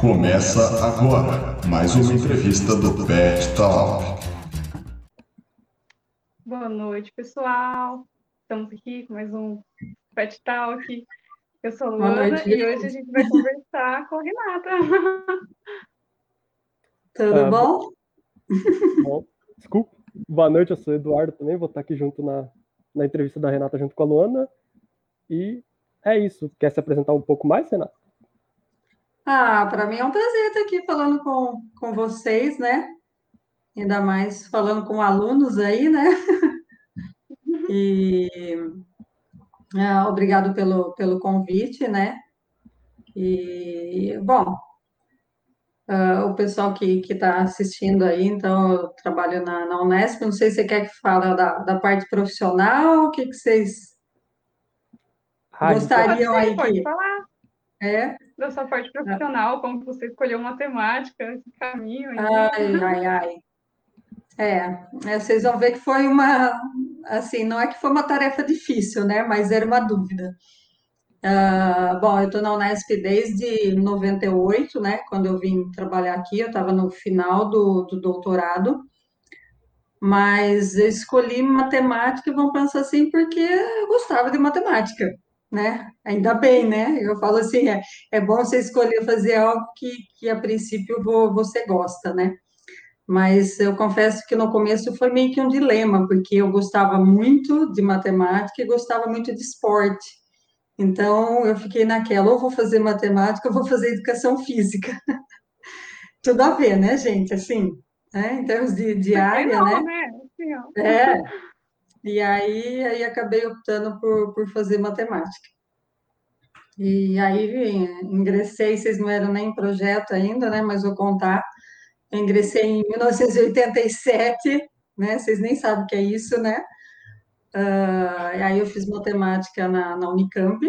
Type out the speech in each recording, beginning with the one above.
Começa agora mais uma entrevista do Pet Talk. Boa noite, pessoal. Estamos aqui com mais um Pet Talk. Eu sou Luana noite, e hoje a gente vai conversar com a Renata. Tudo ah, bom? Bom, desculpa. Boa noite, eu sou Eduardo também, vou estar aqui junto na, na entrevista da Renata junto com a Luana. E é isso. Quer se apresentar um pouco mais, Renata? Ah, para mim é um prazer estar aqui falando com, com vocês, né? Ainda mais falando com alunos aí, né? E é, obrigado pelo, pelo convite, né? E, bom, uh, o pessoal que está assistindo aí, então, eu trabalho na, na Unesp, não sei se você quer que fale da, da parte profissional, o que, que vocês gostariam aí que... Pode falar. É? Da sua parte profissional, como você escolheu matemática, esse caminho. Aí. Ai, ai, ai. É, é, vocês vão ver que foi uma, assim, não é que foi uma tarefa difícil, né? Mas era uma dúvida. Uh, bom, eu estou na Unesp desde 98, né? Quando eu vim trabalhar aqui, eu estava no final do, do doutorado, mas eu escolhi matemática, vamos pensar assim, porque eu gostava de matemática né? Ainda bem, né? Eu falo assim, é, é bom você escolher fazer algo que, que a princípio você gosta, né? Mas eu confesso que no começo foi meio que um dilema, porque eu gostava muito de matemática e gostava muito de esporte. Então eu fiquei naquela, ou vou fazer matemática, ou vou fazer educação física. Tudo a ver, né, gente? Assim, né? em termos de, de área, não, né? né? Assim, é, e aí, aí acabei optando por, por fazer matemática. E aí ingressei, vocês não eram nem em projeto ainda, né? Mas vou contar. Ingressei em 1987, né? Vocês nem sabem o que é isso, né? Uh, aí eu fiz matemática na, na Unicamp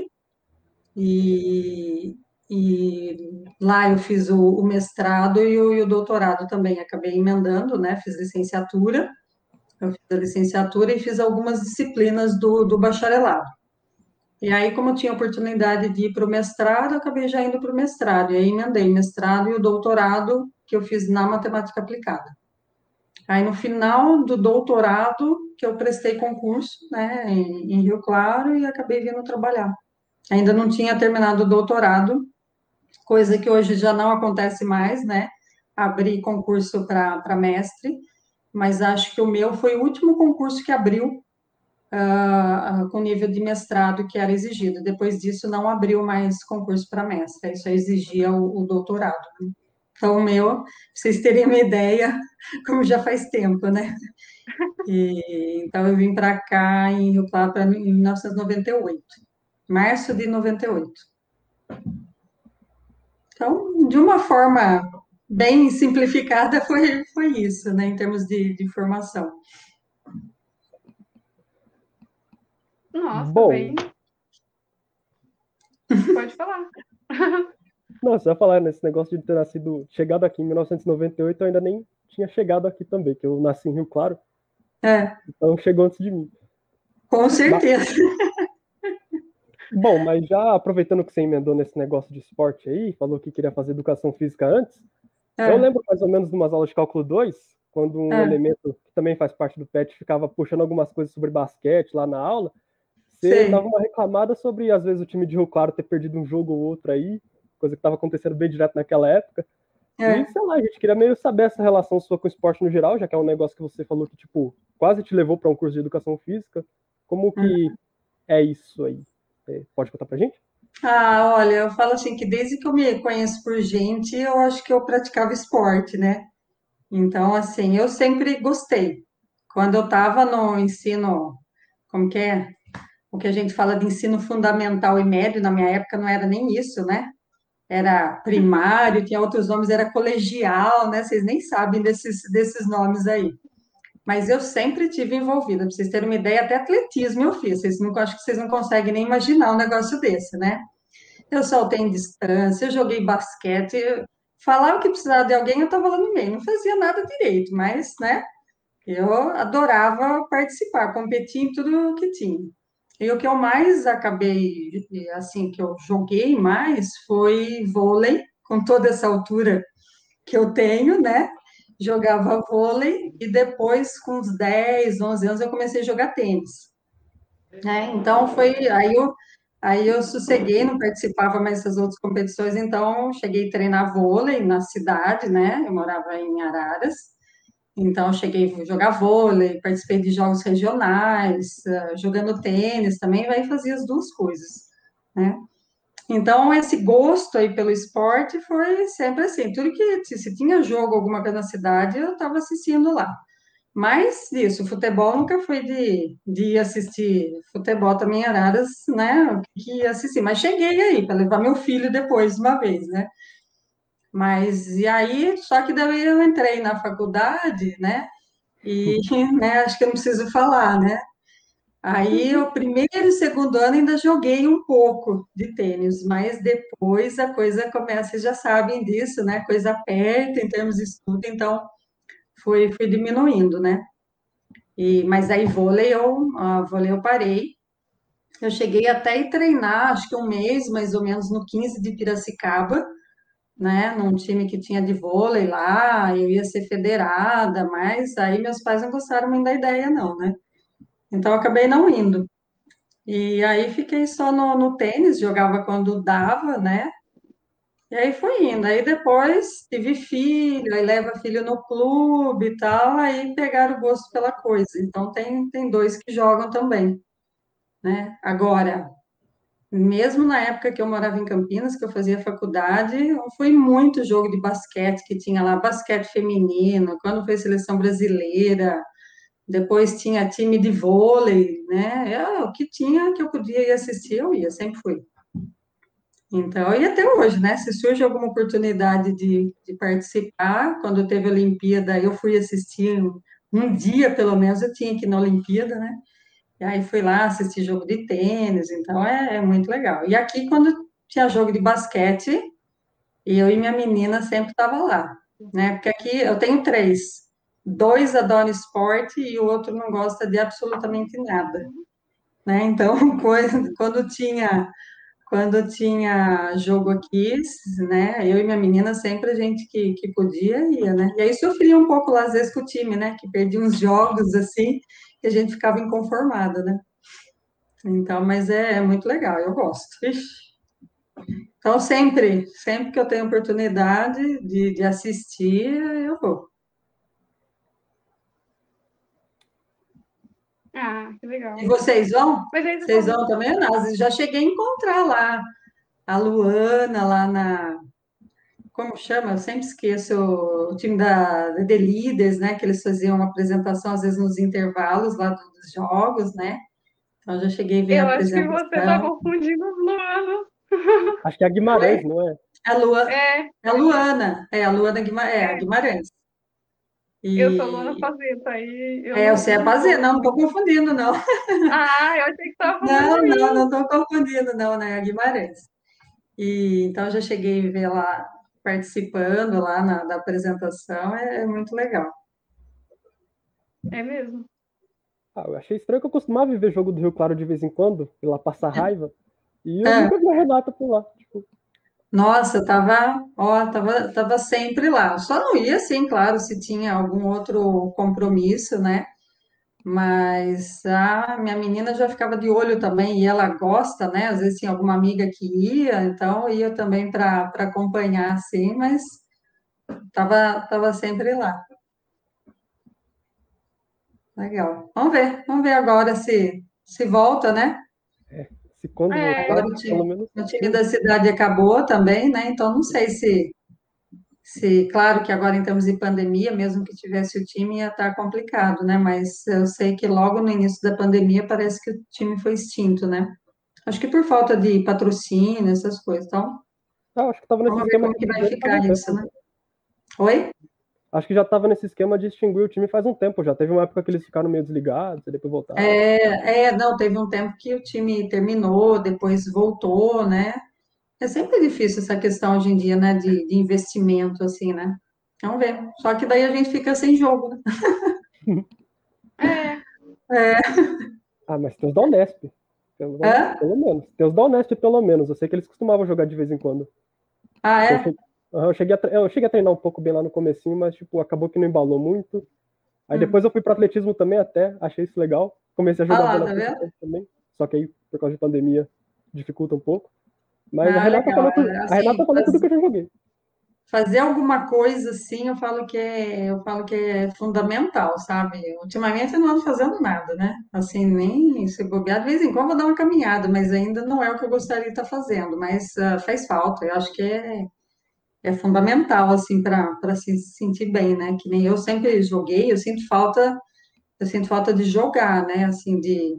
e, e lá eu fiz o, o mestrado e o, e o doutorado também. Acabei emendando, né? Fiz licenciatura eu fiz a licenciatura e fiz algumas disciplinas do, do bacharelado. E aí, como eu tinha oportunidade de ir para o mestrado, acabei já indo para o mestrado. E aí, emendei mestrado e o doutorado que eu fiz na matemática aplicada. Aí, no final do doutorado, que eu prestei concurso, né, em, em Rio Claro e acabei vindo trabalhar. Ainda não tinha terminado o doutorado, coisa que hoje já não acontece mais, né? Abrir concurso para mestre mas acho que o meu foi o último concurso que abriu uh, com nível de mestrado que era exigido. Depois disso, não abriu mais concurso para mestre, isso exigia o, o doutorado. Né? Então, o meu, vocês terem uma ideia, como já faz tempo, né? E, então, eu vim para cá em Rio Claro em 1998, março de 98. Então, de uma forma bem simplificada foi, foi isso, né, em termos de, de formação. Nossa, Bom. bem. Pode falar. Não, vai falar nesse negócio de ter nascido, chegado aqui em 1998, eu ainda nem tinha chegado aqui também, que eu nasci em Rio Claro. É. Então chegou antes de mim. Com certeza. Bom, mas já aproveitando que você emendou nesse negócio de esporte aí, falou que queria fazer educação física antes, é. Eu lembro mais ou menos de umas aulas de cálculo 2, quando um é. elemento que também faz parte do PET ficava puxando algumas coisas sobre basquete lá na aula, você Sim. dava uma reclamada sobre, às vezes, o time de Rio Claro ter perdido um jogo ou outro aí, coisa que estava acontecendo bem direto naquela época. É. E, sei lá, a gente queria meio saber essa relação sua com o esporte no geral, já que é um negócio que você falou que, tipo, quase te levou para um curso de educação física. Como que uhum. é isso aí? Pode contar pra gente? Ah, olha, eu falo assim que desde que eu me conheço por gente, eu acho que eu praticava esporte, né? Então, assim, eu sempre gostei. Quando eu estava no ensino, como que é? O que a gente fala de ensino fundamental e médio, na minha época não era nem isso, né? Era primário, tinha outros nomes, era colegial, né? Vocês nem sabem desses, desses nomes aí. Mas eu sempre tive envolvida, para vocês terem uma ideia, até atletismo eu fiz. Vocês não, acho que vocês não conseguem nem imaginar um negócio desse, né? Eu saltei em distância, eu joguei basquete. Falava que precisava de alguém, eu estava lá no meio. Não fazia nada direito, mas, né? Eu adorava participar, competir em tudo que tinha. E o que eu mais acabei, assim, que eu joguei mais foi vôlei com toda essa altura que eu tenho, né? Jogava vôlei e depois, com uns 10, 11 anos, eu comecei a jogar tênis. Né? Então, foi aí eu, aí eu sosseguei, não participava mais dessas outras competições, então cheguei a treinar vôlei na cidade, né? Eu morava em Araras, então cheguei a jogar vôlei, participei de jogos regionais, ah, jogando tênis também, aí fazia as duas coisas, né? Então, esse gosto aí pelo esporte foi sempre assim. Tudo que se tinha jogo, alguma coisa na cidade, eu estava assistindo lá. Mas isso, futebol nunca foi de, de assistir futebol também Araras, né? Que assistir. Mas cheguei aí para levar meu filho depois, uma vez, né? Mas e aí, só que daí eu entrei na faculdade, né? E né, acho que eu não preciso falar, né? Aí, o primeiro e segundo ano ainda joguei um pouco de tênis, mas depois a coisa começa, vocês já sabem disso, né? Coisa aperta em termos de estudo, então foi, foi diminuindo, né? E, mas aí vôlei eu, uh, vôlei eu parei. Eu cheguei até a treinar, acho que um mês mais ou menos no 15 de Piracicaba, né? Num time que tinha de vôlei lá, eu ia ser federada, mas aí meus pais não gostaram muito da ideia, não, né? Então, eu acabei não indo. E aí fiquei só no, no tênis, jogava quando dava, né? E aí foi indo. Aí depois tive filho, aí leva filho no clube e tal, aí pegaram o gosto pela coisa. Então tem, tem dois que jogam também, né? Agora, mesmo na época que eu morava em Campinas, que eu fazia faculdade, foi muito jogo de basquete que tinha lá, basquete feminino, quando foi seleção brasileira, depois tinha time de vôlei, né? Eu, o que tinha que eu podia ir assistir, eu ia, sempre fui. Então, e até hoje, né? Se surge alguma oportunidade de, de participar, quando teve a Olimpíada, eu fui assistir um, um, dia, pelo menos, eu tinha que ir na Olimpíada, né? E aí fui lá assistir jogo de tênis, então é, é muito legal. E aqui, quando tinha jogo de basquete, eu e minha menina sempre estava lá, né? Porque aqui eu tenho três, dois adoram esporte e o outro não gosta de absolutamente nada. Né? Então, quando tinha quando tinha jogo aqui, né, eu e minha menina sempre a gente que, que podia ia, né, e aí sofria um pouco lá às vezes com o time, né, que perdia uns jogos assim, que a gente ficava inconformada, né, então, mas é, é muito legal, eu gosto. Então, sempre, sempre que eu tenho oportunidade de, de assistir, eu vou. Ah, que legal. E vocês vão? vocês vão também? Não, já cheguei a encontrar lá a Luana, lá na. Como chama? Eu sempre esqueço o time da The Leaders, né? Que eles faziam uma apresentação, às vezes, nos intervalos lá dos jogos, né? Então já cheguei a ver Eu a acho que você está confundindo os Luana. Acho que é a Guimarães, não é? A Lua... É. é a Luana, é a Luana Guimarães. É, a é. Guimarães. E... Eu sou Luana Fazenda, aí... Eu é, você é Fazenda, não, não estou confundindo, não. Ah, eu achei que estava Não, não, não estou confundindo, não, né, a Guimarães. E, então, já cheguei a ver lá, participando lá na, da apresentação, é, é muito legal. É mesmo. Ah, eu achei estranho que eu costumava ver jogo do Rio Claro de vez em quando, ir lá passar raiva, e eu é. nunca vi a Renata por lá. Tipo, nossa, tava, ó, tava, tava sempre lá. Só não ia, assim, claro, se tinha algum outro compromisso, né? Mas a minha menina já ficava de olho também, e ela gosta, né? Às vezes tinha alguma amiga que ia, então ia também para acompanhar, assim, mas tava, tava sempre lá. Legal. Vamos ver, vamos ver agora se, se volta, né? Se quando é, voltar, pelo menos... o time da cidade acabou também, né? Então não sei se, se, claro que agora em termos de pandemia, mesmo que tivesse o time, ia estar complicado, né? Mas eu sei que logo no início da pandemia parece que o time foi extinto, né? Acho que por falta de patrocínio, essas coisas. Então, ah, acho que estava nesse esquema que vai ficar isso, né? Oi? Acho que já estava nesse esquema de extinguir o time faz um tempo já. Teve uma época que eles ficaram meio desligados e depois voltaram. É, é, não, teve um tempo que o time terminou, depois voltou, né? É sempre difícil essa questão hoje em dia, né, de, de investimento, assim, né? Vamos ver. Só que daí a gente fica sem jogo, né? é. é. Ah, mas tem os da Unesp. Pelo, pelo menos. Tem os da Unesp, pelo menos. Eu sei que eles costumavam jogar de vez em quando. Ah, é? Eu cheguei, a, eu cheguei a treinar um pouco bem lá no comecinho, mas, tipo, acabou que não embalou muito. Aí hum. depois eu fui para atletismo também até, achei isso legal. Comecei a jogar ah, bola tá também, só que aí, por causa de pandemia, dificulta um pouco. Mas ah, a Renata legal. falou, assim, a Renata falou tudo que eu já joguei fazer alguma coisa assim, eu falo que é, eu falo que é fundamental, sabe? Ultimamente eu não ando fazendo nada, né? Assim, nem se bobear, de vez em quando vou dar uma caminhada, mas ainda não é o que eu gostaria de estar fazendo, mas uh, faz falta, eu acho que é, é fundamental, assim, para se sentir bem, né? Que nem eu sempre joguei, eu sinto falta, eu sinto falta de jogar, né? Assim, de.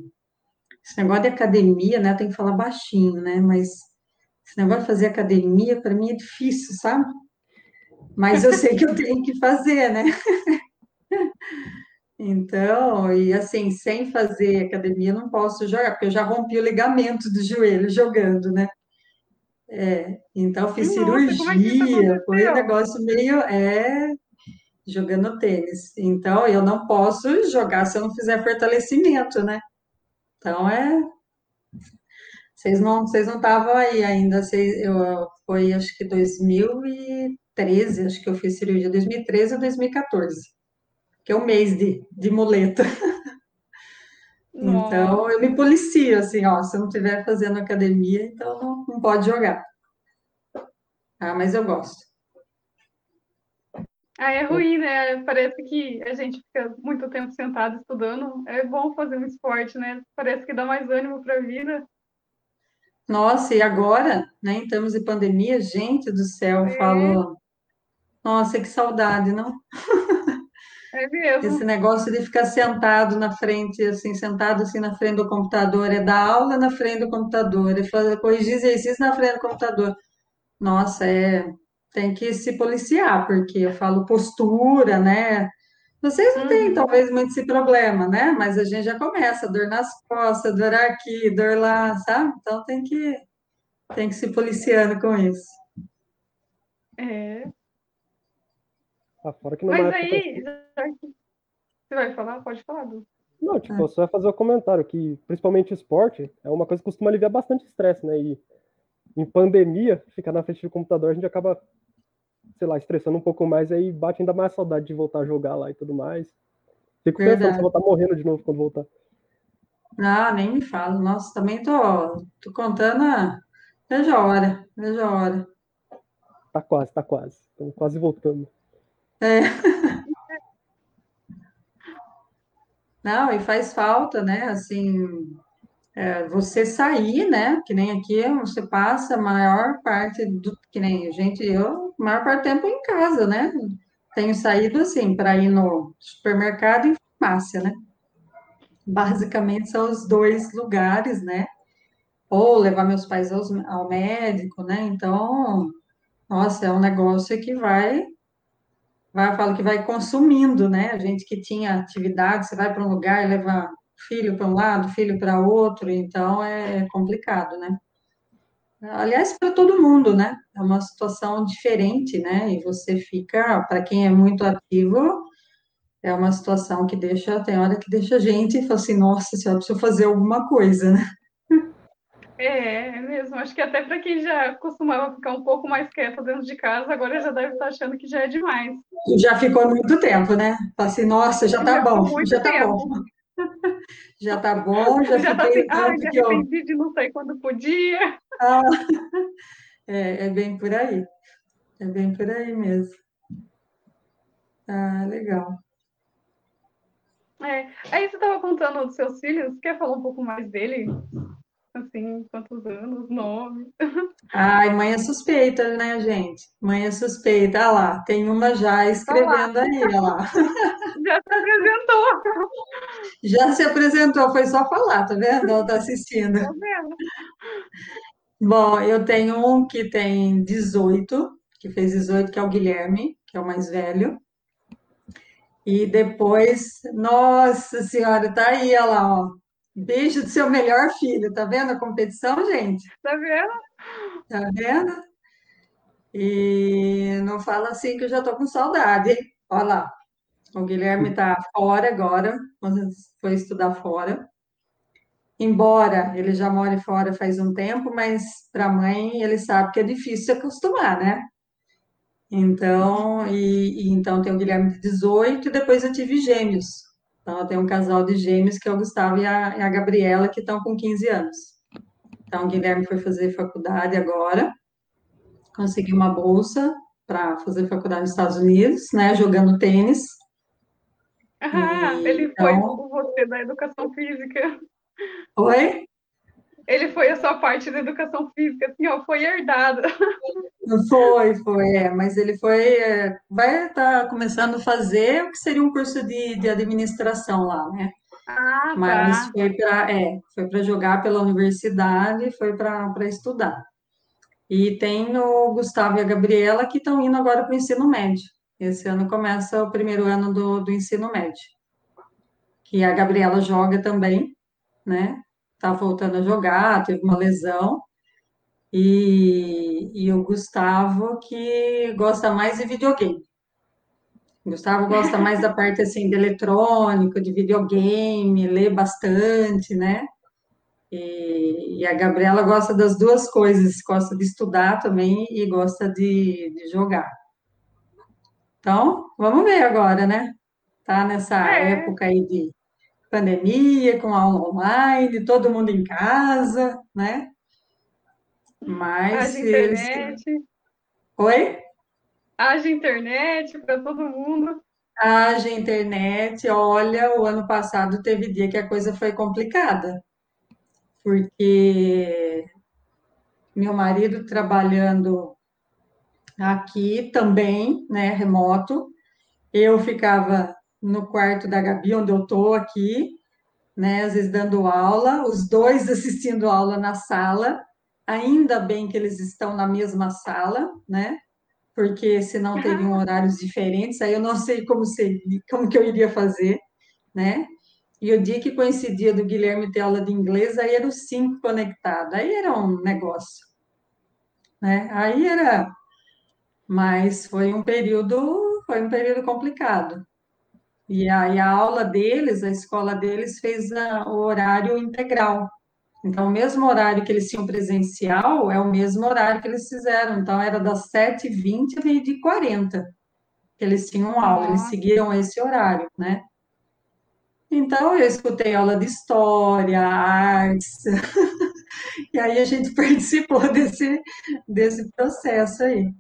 Esse negócio de academia, né? Tem que falar baixinho, né? Mas esse negócio de fazer academia, para mim é difícil, sabe? mas eu sei que eu tenho que fazer, né? Então, e assim, sem fazer academia, não posso jogar, porque eu já rompi o ligamento do joelho jogando, né? É, então, fiz Nossa, cirurgia, é foi um negócio meio. É, jogando tênis. Então, eu não posso jogar se eu não fizer fortalecimento, né? Então, é. Vocês não vocês não estavam aí ainda, vocês, eu, foi acho que 2000 e 2013, acho que eu fiz cirurgia 2013 ou 2014, que é o mês de, de muleta. Então, eu me policio, assim, ó, se eu não estiver fazendo academia, então não, não pode jogar. Ah, mas eu gosto. Ah, é ruim, né? Parece que a gente fica muito tempo sentado estudando. É bom fazer um esporte, né? Parece que dá mais ânimo para a vida. Nossa, e agora, né, em termos de pandemia, gente do céu, é. falo, nossa, que saudade, não? É mesmo. Esse negócio de ficar sentado na frente, assim, sentado assim na frente do computador, é dar aula na frente do computador, é fazer, corrigir exercício na frente do computador. Nossa, é, tem que se policiar, porque eu falo postura, né? Vocês não têm, uhum. talvez, muito esse problema, né? Mas a gente já começa, dor nas costas, dor aqui, dor lá, sabe? Então tem que, tem que se policiando com isso. É, ah, fora que não Mas aí, você vai falar? Pode falar, Du. Não, tipo, ah. só ia fazer o um comentário que, principalmente esporte, é uma coisa que costuma aliviar bastante estresse, né? E em pandemia, ficar na frente do computador, a gente acaba, sei lá, estressando um pouco mais, e aí bate ainda mais saudade de voltar a jogar lá e tudo mais. Fico Verdade. pensando se eu vou estar morrendo de novo quando voltar. Ah, nem me fala. Nossa, também tô, tô contando a... Veja a hora, veja a hora. Tá quase, tá quase. Estamos quase voltando. É. Não, e faz falta, né? Assim, é, você sair, né? Que nem aqui você passa a maior parte do que nem a gente, eu, a maior parte do tempo em casa, né? Tenho saído assim para ir no supermercado e farmácia, né? Basicamente são os dois lugares, né? Ou levar meus pais aos, ao médico, né? Então, nossa, é um negócio que vai vai, falo que vai consumindo, né? A gente que tinha atividade, você vai para um lugar e leva filho para um lado, filho para outro, então é complicado, né? Aliás, para todo mundo, né? É uma situação diferente, né? E você fica, para quem é muito ativo, é uma situação que deixa, tem hora que deixa a gente e fala assim, nossa senhora, preciso fazer alguma coisa, né? É, é mesmo. Acho que até para quem já costumava ficar um pouco mais quieto dentro de casa, agora já deve estar achando que já é demais. Já ficou muito tempo, né? Assim, nossa, já tá já bom, já tá tempo. bom. Já tá bom, já, já fiquei tá assim, ah, já que eu... de não sei quando podia. Ah, é, é bem por aí. É bem por aí mesmo. Ah, legal. É. Aí você estava contando dos seus filhos, quer falar um pouco mais dele? Assim, quantos anos, nome. Ai, mãe é suspeita, né, gente? Mãe é suspeita. Olha lá, tem uma já escrevendo tá aí, olha lá. Já se apresentou. Já se apresentou, foi só falar, tá vendo? Ela tá assistindo. Tá vendo? Bom, eu tenho um que tem 18, que fez 18, que é o Guilherme, que é o mais velho. E depois, nossa senhora, tá aí, olha lá, ó. Beijo do seu melhor filho, tá vendo a competição, gente? Tá vendo? Tá vendo? E não fala assim que eu já tô com saudade. Olha lá, o Guilherme tá fora agora, foi estudar fora. Embora ele já more fora faz um tempo, mas para a mãe ele sabe que é difícil se acostumar, né? Então, e, e, então tem o Guilherme de 18 e depois eu tive gêmeos. Então, eu tenho um casal de gêmeos que é o Gustavo e a, e a Gabriela, que estão com 15 anos. Então, o Guilherme foi fazer faculdade agora, conseguiu uma bolsa para fazer faculdade nos Estados Unidos, né, jogando tênis. Ah, e, ele então... foi com você da educação física. Oi? Ele foi a sua parte da educação física, assim, ó, foi herdado. Foi, foi, é, mas ele foi, é, vai estar tá começando a fazer o que seria um curso de, de administração lá, né? Ah, mas tá. foi para é, foi para jogar pela universidade, foi para estudar. E tem o Gustavo e a Gabriela que estão indo agora para o ensino médio. Esse ano começa o primeiro ano do, do ensino médio. Que a Gabriela joga também, né? Tá voltando a jogar, teve uma lesão. E, e o Gustavo que gosta mais de videogame. O Gustavo gosta mais da parte assim de eletrônico, de videogame, lê bastante, né? E, e, a Gabriela gosta das duas coisas, gosta de estudar também e gosta de, de jogar. Então, vamos ver agora, né? Tá nessa é. época aí de pandemia, com aula online, todo mundo em casa, né? Mas Haja internet. Oi? Haja internet para todo mundo. Haja internet. Olha, o ano passado teve dia que a coisa foi complicada, porque meu marido trabalhando aqui também, né, remoto, eu ficava no quarto da Gabi, onde eu tô aqui, né, às vezes dando aula, os dois assistindo aula na sala, Ainda bem que eles estão na mesma sala, né? Porque senão teriam horários diferentes, aí eu não sei como, seria, como que eu iria fazer, né? E o dia que coincidia do Guilherme ter aula de inglês, aí eram os cinco conectados, aí era um negócio, né? Aí era, mas foi um período, foi um período complicado. E aí a aula deles, a escola deles fez a, o horário integral, então, o mesmo horário que eles tinham presencial é o mesmo horário que eles fizeram. Então, era das 7h20 a meio-dia e 40 que eles tinham aula, eles seguiram esse horário, né? Então, eu escutei aula de história, artes, e aí a gente participou desse, desse processo aí.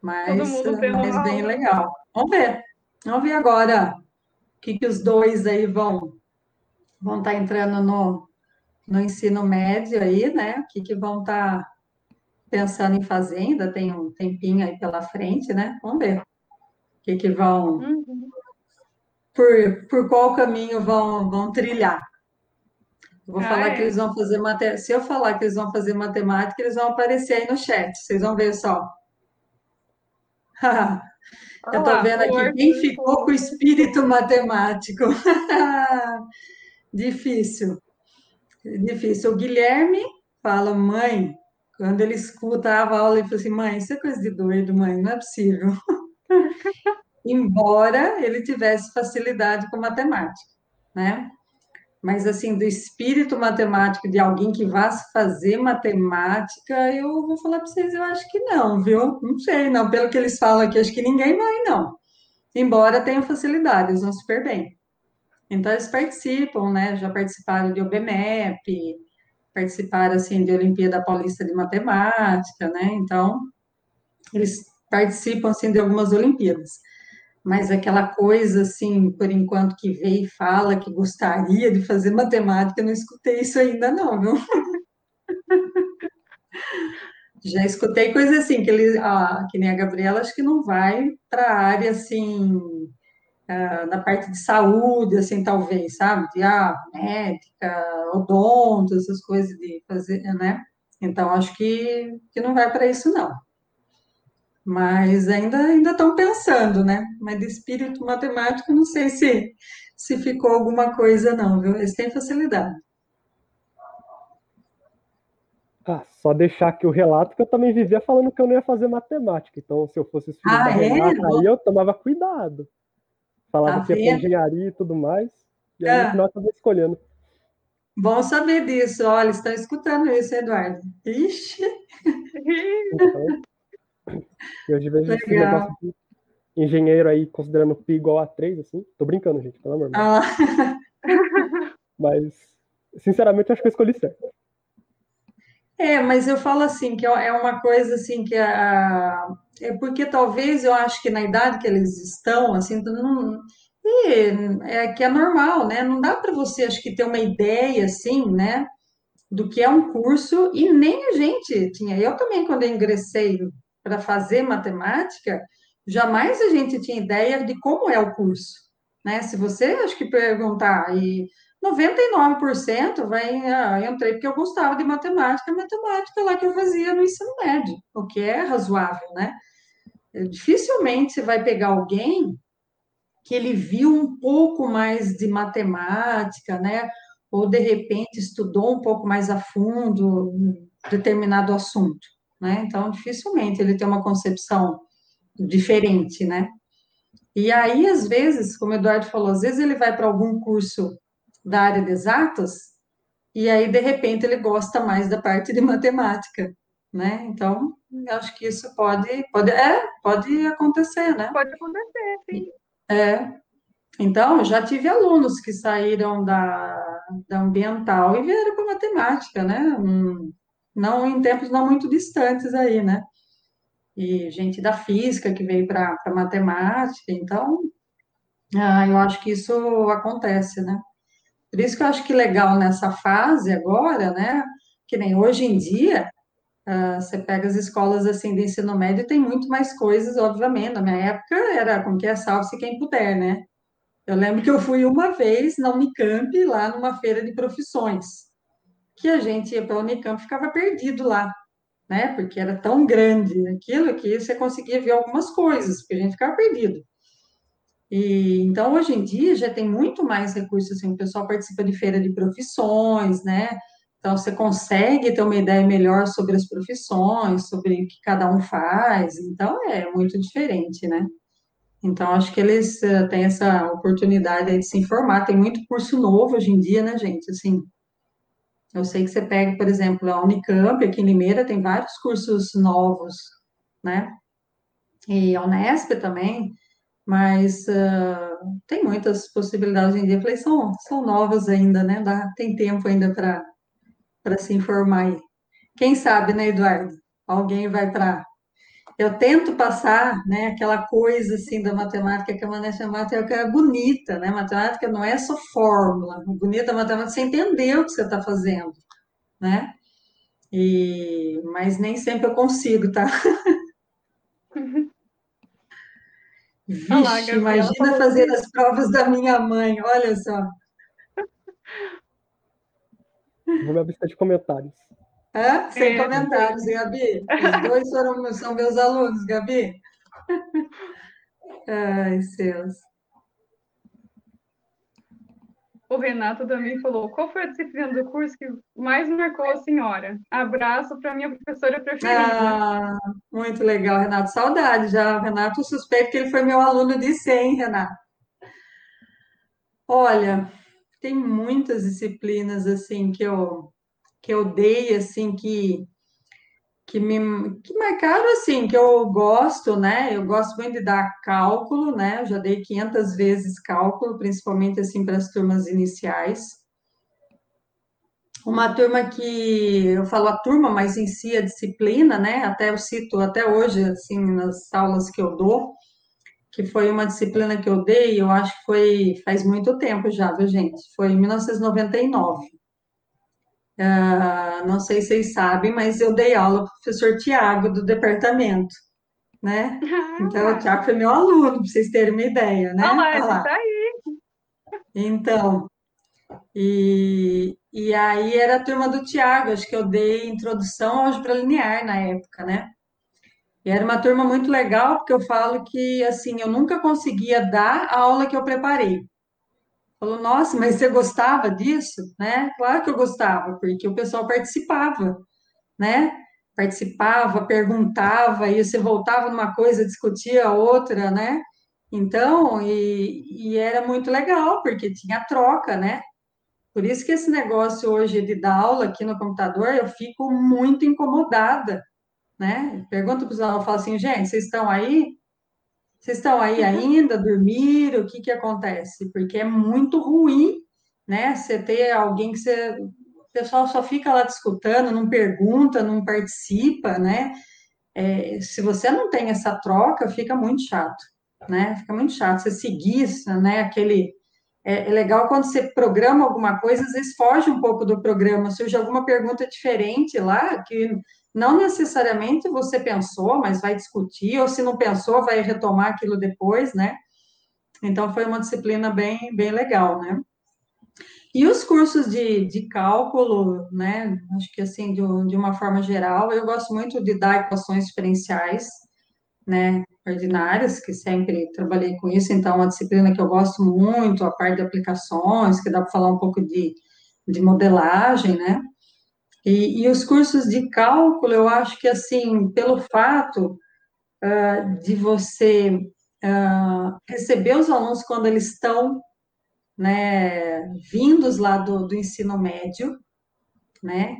Mas, mas bem legal. Vamos ver. Vamos ver agora o que, que os dois aí vão vão estar tá entrando no, no ensino médio aí, né? O que, que vão estar tá pensando em fazer? Ainda tem um tempinho aí pela frente, né? Vamos ver. O que, que vão. Uhum. Por, por qual caminho vão, vão trilhar? vou ah, falar é? que eles vão fazer matemática. Se eu falar que eles vão fazer matemática, eles vão aparecer aí no chat. Vocês vão ver só. eu estou vendo aqui quem ficou com o espírito matemático. Difícil. Difícil. O Guilherme fala, mãe, quando ele escutava a aula, ele fala assim, mãe, isso é coisa de doido, mãe, não é possível. Embora ele tivesse facilidade com matemática, né? Mas, assim, do espírito matemático de alguém que vá fazer matemática, eu vou falar para vocês, eu acho que não, viu? Não sei, não. Pelo que eles falam aqui, acho que ninguém vai, não. Embora tenham facilidade, eles vão super bem. Então, eles participam, né? Já participaram de OBMEP, participaram, assim, de Olimpíada Paulista de Matemática, né? Então, eles participam, assim, de algumas Olimpíadas. Mas aquela coisa, assim, por enquanto que vê e fala que gostaria de fazer matemática, não escutei isso ainda não, viu? Já escutei coisa assim, que ele, ah, que nem a Gabriela, acho que não vai para a área, assim, uh, na parte de saúde, assim, talvez, sabe? De ah, médica, odonto, essas coisas de fazer, né? Então, acho que, que não vai para isso, não. Mas ainda ainda estão pensando, né? Mas de espírito matemático, não sei se, se ficou alguma coisa, não, viu? Eles têm facilidade. Ah, só deixar aqui o relato que eu também vivia falando que eu não ia fazer matemática. Então, se eu fosse filho ah, da é? Renata, aí eu tomava cuidado falava tá que ia para engenharia e tudo mais, e aí é. no final acabei escolhendo. Bom saber disso, olha, estão escutando isso, Eduardo. Ixi! Então, E hoje vejo esse negócio de engenheiro aí considerando π igual a 3, assim. Tô brincando, gente, pelo amor de Deus. Ah. Mas, sinceramente, acho que eu escolhi certo. É, mas eu falo assim, que é, é uma coisa assim que a, é porque talvez eu acho que na idade que eles estão, assim, não, é que é normal, né? Não dá para você, acho que ter uma ideia assim, né? Do que é um curso e nem a gente tinha. Eu também, quando eu ingressei para fazer matemática, jamais a gente tinha ideia de como é o curso, né? Se você, acho que perguntar e 99% vai, ah, eu entrei porque eu gostava de matemática, matemática lá que eu fazia no ensino médio, o que é razoável, né? Dificilmente você vai pegar alguém que ele viu um pouco mais de matemática, né? Ou de repente estudou um pouco mais a fundo um determinado assunto, né? Então, dificilmente ele tem uma concepção diferente, né? E aí, às vezes, como o Eduardo falou, às vezes ele vai para algum curso da área de exatas, e aí, de repente, ele gosta mais da parte de matemática, né? Então, acho que isso pode, pode, é, pode acontecer, né? Pode acontecer, sim. É. Então, já tive alunos que saíram da, da ambiental e vieram para matemática, né? Não em tempos não muito distantes aí, né? E gente da física que veio para matemática, então, ah, eu acho que isso acontece, né? Por isso que eu acho que legal nessa fase agora, né? Que nem hoje em dia, uh, você pega as escolas assim de ensino médio, tem muito mais coisas, obviamente. Na minha época era como que é salve-se quem puder, né? Eu lembro que eu fui uma vez na Unicamp, lá numa feira de profissões, que a gente ia para a Unicamp ficava perdido lá, né? Porque era tão grande aquilo que você conseguia ver algumas coisas, porque a gente ficava perdido. E, então, hoje em dia, já tem muito mais recursos, assim, o pessoal participa de feira de profissões, né? Então, você consegue ter uma ideia melhor sobre as profissões, sobre o que cada um faz, então, é muito diferente, né? Então, acho que eles uh, têm essa oportunidade de se informar, tem muito curso novo hoje em dia, né, gente? Assim, eu sei que você pega, por exemplo, a Unicamp, aqui em Limeira, tem vários cursos novos, né? E a Unesp também, mas uh, tem muitas possibilidades hoje em dia. Eu falei, são, são novas ainda, né? Dá, tem tempo ainda para se informar aí. Quem sabe, né, Eduardo? Alguém vai para. Eu tento passar, né, aquela coisa assim da matemática que a matemática é bonita, né? Matemática não é só fórmula. O bonito da matemática é você entender o que você está fazendo, né? E, mas nem sempre eu consigo, tá? Vixe, Olá, imagina fazer as provas da minha mãe, olha só. Vou me abster de comentários. Hã? Sem é, comentários, Gabi. Os dois foram, são meus alunos, Gabi. Ai, céus. O Renato também falou: qual foi a disciplina do curso que mais marcou a senhora? Abraço para minha professora preferida. Ah, muito legal, Renato. Saudade já. Renato, suspeito que ele foi meu aluno de 100, Renato. Olha, tem muitas disciplinas assim que eu que eu dei assim que que me que marcaram assim, que eu gosto, né? Eu gosto muito de dar cálculo, né? Eu já dei 500 vezes cálculo, principalmente assim para as turmas iniciais. Uma turma que eu falo a turma, mas em si a disciplina, né? Até eu cito até hoje assim nas aulas que eu dou, que foi uma disciplina que eu dei, eu acho que foi faz muito tempo já, viu, gente? Foi em 1999. Uh, não sei se vocês sabem, mas eu dei aula para o professor Tiago, do departamento, né? Ah, então, o Tiago foi meu aluno, para vocês terem uma ideia, né? Olha lá, tá aí. Então, e, e aí era a turma do Tiago, acho que eu dei introdução ao álgebra linear na época, né? E era uma turma muito legal, porque eu falo que, assim, eu nunca conseguia dar a aula que eu preparei. Falou, nossa, mas você gostava disso? Né? Claro que eu gostava, porque o pessoal participava, né? Participava, perguntava, e você voltava numa coisa, discutia outra, né? Então, e, e era muito legal, porque tinha troca, né? Por isso que esse negócio hoje de dar aula aqui no computador, eu fico muito incomodada, né? Pergunta para os alunos, fala assim, gente, vocês estão aí? Vocês estão aí ainda? Dormiram? O que que acontece? Porque é muito ruim, né? Você ter alguém que você... O pessoal só fica lá discutindo, não pergunta, não participa, né? É, se você não tem essa troca, fica muito chato, né? Fica muito chato. Você seguir, né? Aquele é, é, legal quando você programa alguma coisa, às vezes foge um pouco do programa, surge alguma pergunta diferente lá, que não necessariamente você pensou, mas vai discutir, ou se não pensou, vai retomar aquilo depois, né? Então, foi uma disciplina bem, bem legal, né? E os cursos de, de cálculo, né? Acho que, assim, de, de uma forma geral, eu gosto muito de dar equações diferenciais, né? ordinárias, que sempre trabalhei com isso, então é uma disciplina que eu gosto muito, a parte de aplicações, que dá para falar um pouco de, de modelagem, né? E, e, os cursos de cálculo, eu acho que, assim, pelo fato uh, de você uh, receber os alunos quando eles estão, né, vindos lá do, do ensino médio, né,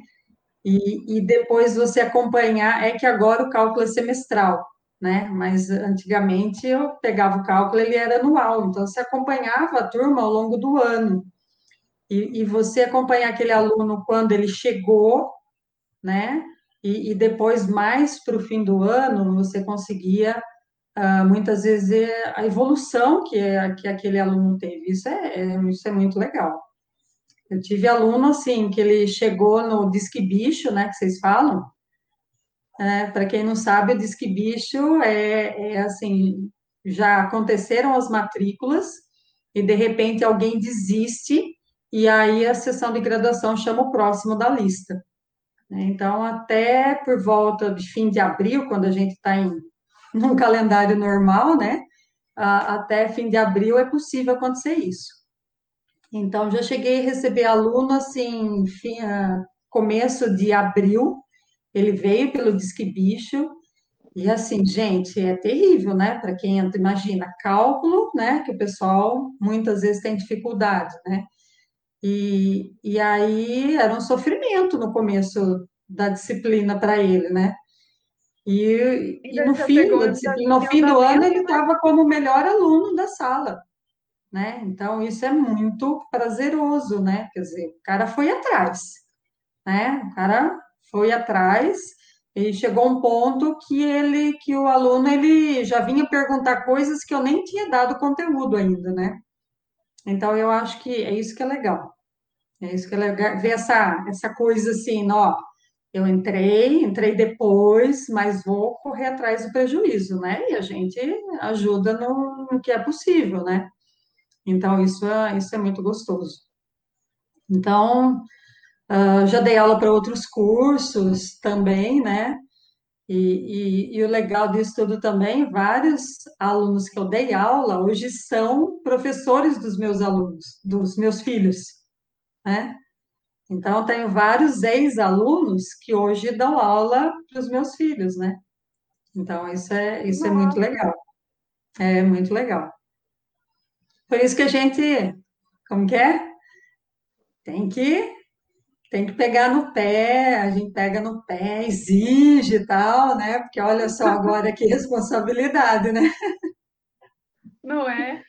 e, e depois você acompanhar, é que agora o cálculo é semestral, né? Mas antigamente eu pegava o cálculo, ele era anual, então você acompanhava a turma ao longo do ano. E, e você acompanhar aquele aluno quando ele chegou, né? E, e depois, mais para o fim do ano, você conseguia, uh, muitas vezes, a evolução que, é, que aquele aluno teve. Isso é, é, isso é muito legal. Eu tive aluno, assim, que ele chegou no disque bicho, né, que vocês falam, é, Para quem não sabe, o Disque Bicho é, é assim, já aconteceram as matrículas e de repente alguém desiste e aí a sessão de graduação chama o próximo da lista. Né? Então, até por volta de fim de abril, quando a gente está em num calendário normal, né? Até fim de abril é possível acontecer isso. Então, já cheguei a receber aluno assim, fim, ah, começo de abril, ele veio pelo Disque Bicho, e assim, gente, é terrível, né? Para quem entra, imagina, cálculo, né? Que o pessoal muitas vezes tem dificuldade, né? E, e aí era um sofrimento no começo da disciplina para ele, né? E, e no fim disciplina, no fim do ano, ele estava como o melhor aluno da sala, né? Então, isso é muito prazeroso, né? Quer dizer, o cara foi atrás, né? O cara foi atrás e chegou um ponto que ele, que o aluno, ele já vinha perguntar coisas que eu nem tinha dado conteúdo ainda, né? Então, eu acho que é isso que é legal. É isso que é ver essa, essa coisa assim, ó, eu entrei, entrei depois, mas vou correr atrás do prejuízo, né? E a gente ajuda no, no que é possível, né? Então, isso é, isso é muito gostoso. Então, Uh, já dei aula para outros cursos também, né? E, e, e, o legal disso tudo também, vários alunos que eu dei aula hoje são professores dos meus alunos, dos meus filhos, né? Então, eu tenho vários ex-alunos que hoje dão aula para os meus filhos, né? Então, isso é, isso é muito legal. É muito legal. Por isso que a gente, como que é? Tem que tem que pegar no pé, a gente pega no pé, exige e tal, né? Porque olha só agora que responsabilidade, né? Não é?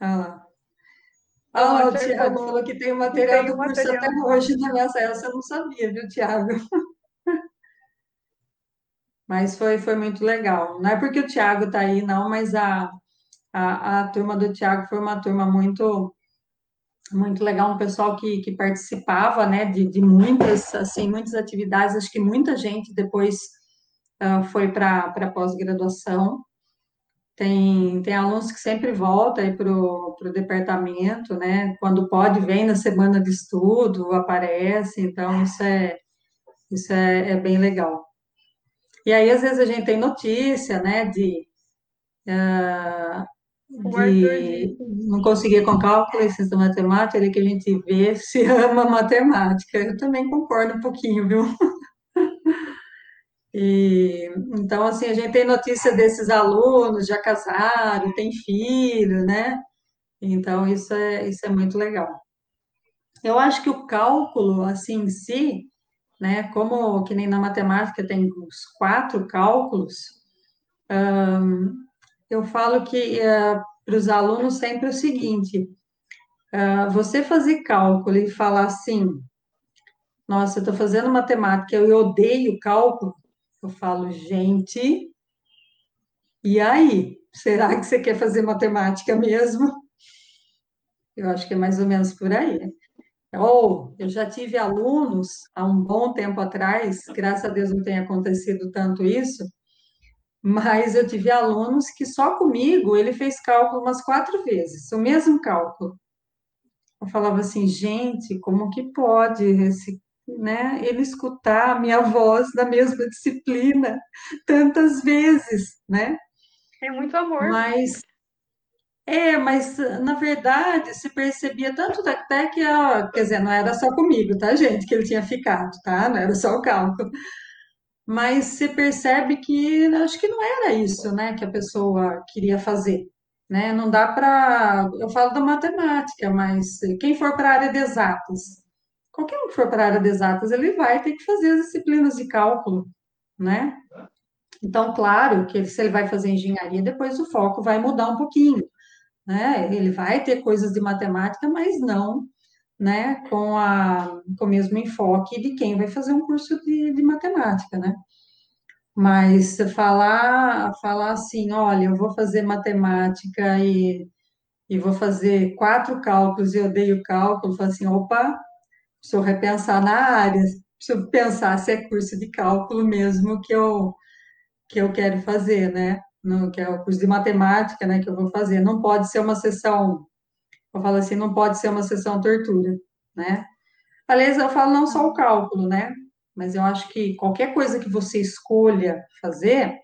Olha lá. Ah, o Tiago falou que tem o material do curso material. até hoje minha cela, você não sabia, viu, Tiago? Mas foi, foi muito legal. Não é porque o Tiago está aí, não, mas a, a, a turma do Tiago foi uma turma muito muito legal, um pessoal que, que participava, né, de, de muitas, assim, muitas atividades, acho que muita gente depois uh, foi para pós-graduação, tem, tem alunos que sempre voltam aí para o departamento, né, quando pode, vem na semana de estudo, aparece, então isso é, isso é, é bem legal. E aí, às vezes, a gente tem notícia, né, de... Uh, de não conseguir com cálculo e ciência matemática, ele que a gente vê se ama matemática. Eu também concordo um pouquinho, viu? E, então, assim, a gente tem notícia desses alunos, já casaram, tem filho, né? Então, isso é, isso é muito legal. Eu acho que o cálculo, assim, em si, né? Como que nem na matemática tem os quatro cálculos, eu falo que uh, para os alunos sempre o seguinte: uh, você fazer cálculo e falar assim, nossa, eu estou fazendo matemática, eu odeio cálculo, eu falo, gente, e aí? Será que você quer fazer matemática mesmo? Eu acho que é mais ou menos por aí. Ou eu já tive alunos há um bom tempo atrás, graças a Deus não tem acontecido tanto isso, mas eu tive alunos que só comigo ele fez cálculo umas quatro vezes, o mesmo cálculo. Eu falava assim, gente, como que pode esse, né, ele escutar a minha voz na mesma disciplina tantas vezes, né? É muito amor. Mas é, mas na verdade se percebia tanto até que, ó, quer dizer, não era só comigo, tá, gente, que ele tinha ficado, tá? Não era só o cálculo. Mas se percebe que acho que não era isso, né, que a pessoa queria fazer, né? Não dá para, eu falo da matemática, mas quem for para a área de exatas, qualquer um que for para a área de exatas, ele vai ter que fazer as disciplinas de cálculo, né? Então, claro que se ele vai fazer engenharia, depois o foco vai mudar um pouquinho, né? Ele vai ter coisas de matemática, mas não, né, com, a, com o mesmo enfoque de quem vai fazer um curso de, de matemática, né? Mas falar, falar assim, olha, eu vou fazer matemática e, e vou fazer quatro cálculos e eu odeio cálculo, falo assim, opa, preciso repensar na área, preciso pensar se é curso de cálculo mesmo que eu, que eu quero fazer, né? No, que é o curso de matemática, né, que eu vou fazer. Não pode ser uma sessão, eu falo assim, não pode ser uma sessão tortura, né? Aliás, eu falo não só o cálculo, né? Mas eu acho que qualquer coisa que você escolha fazer,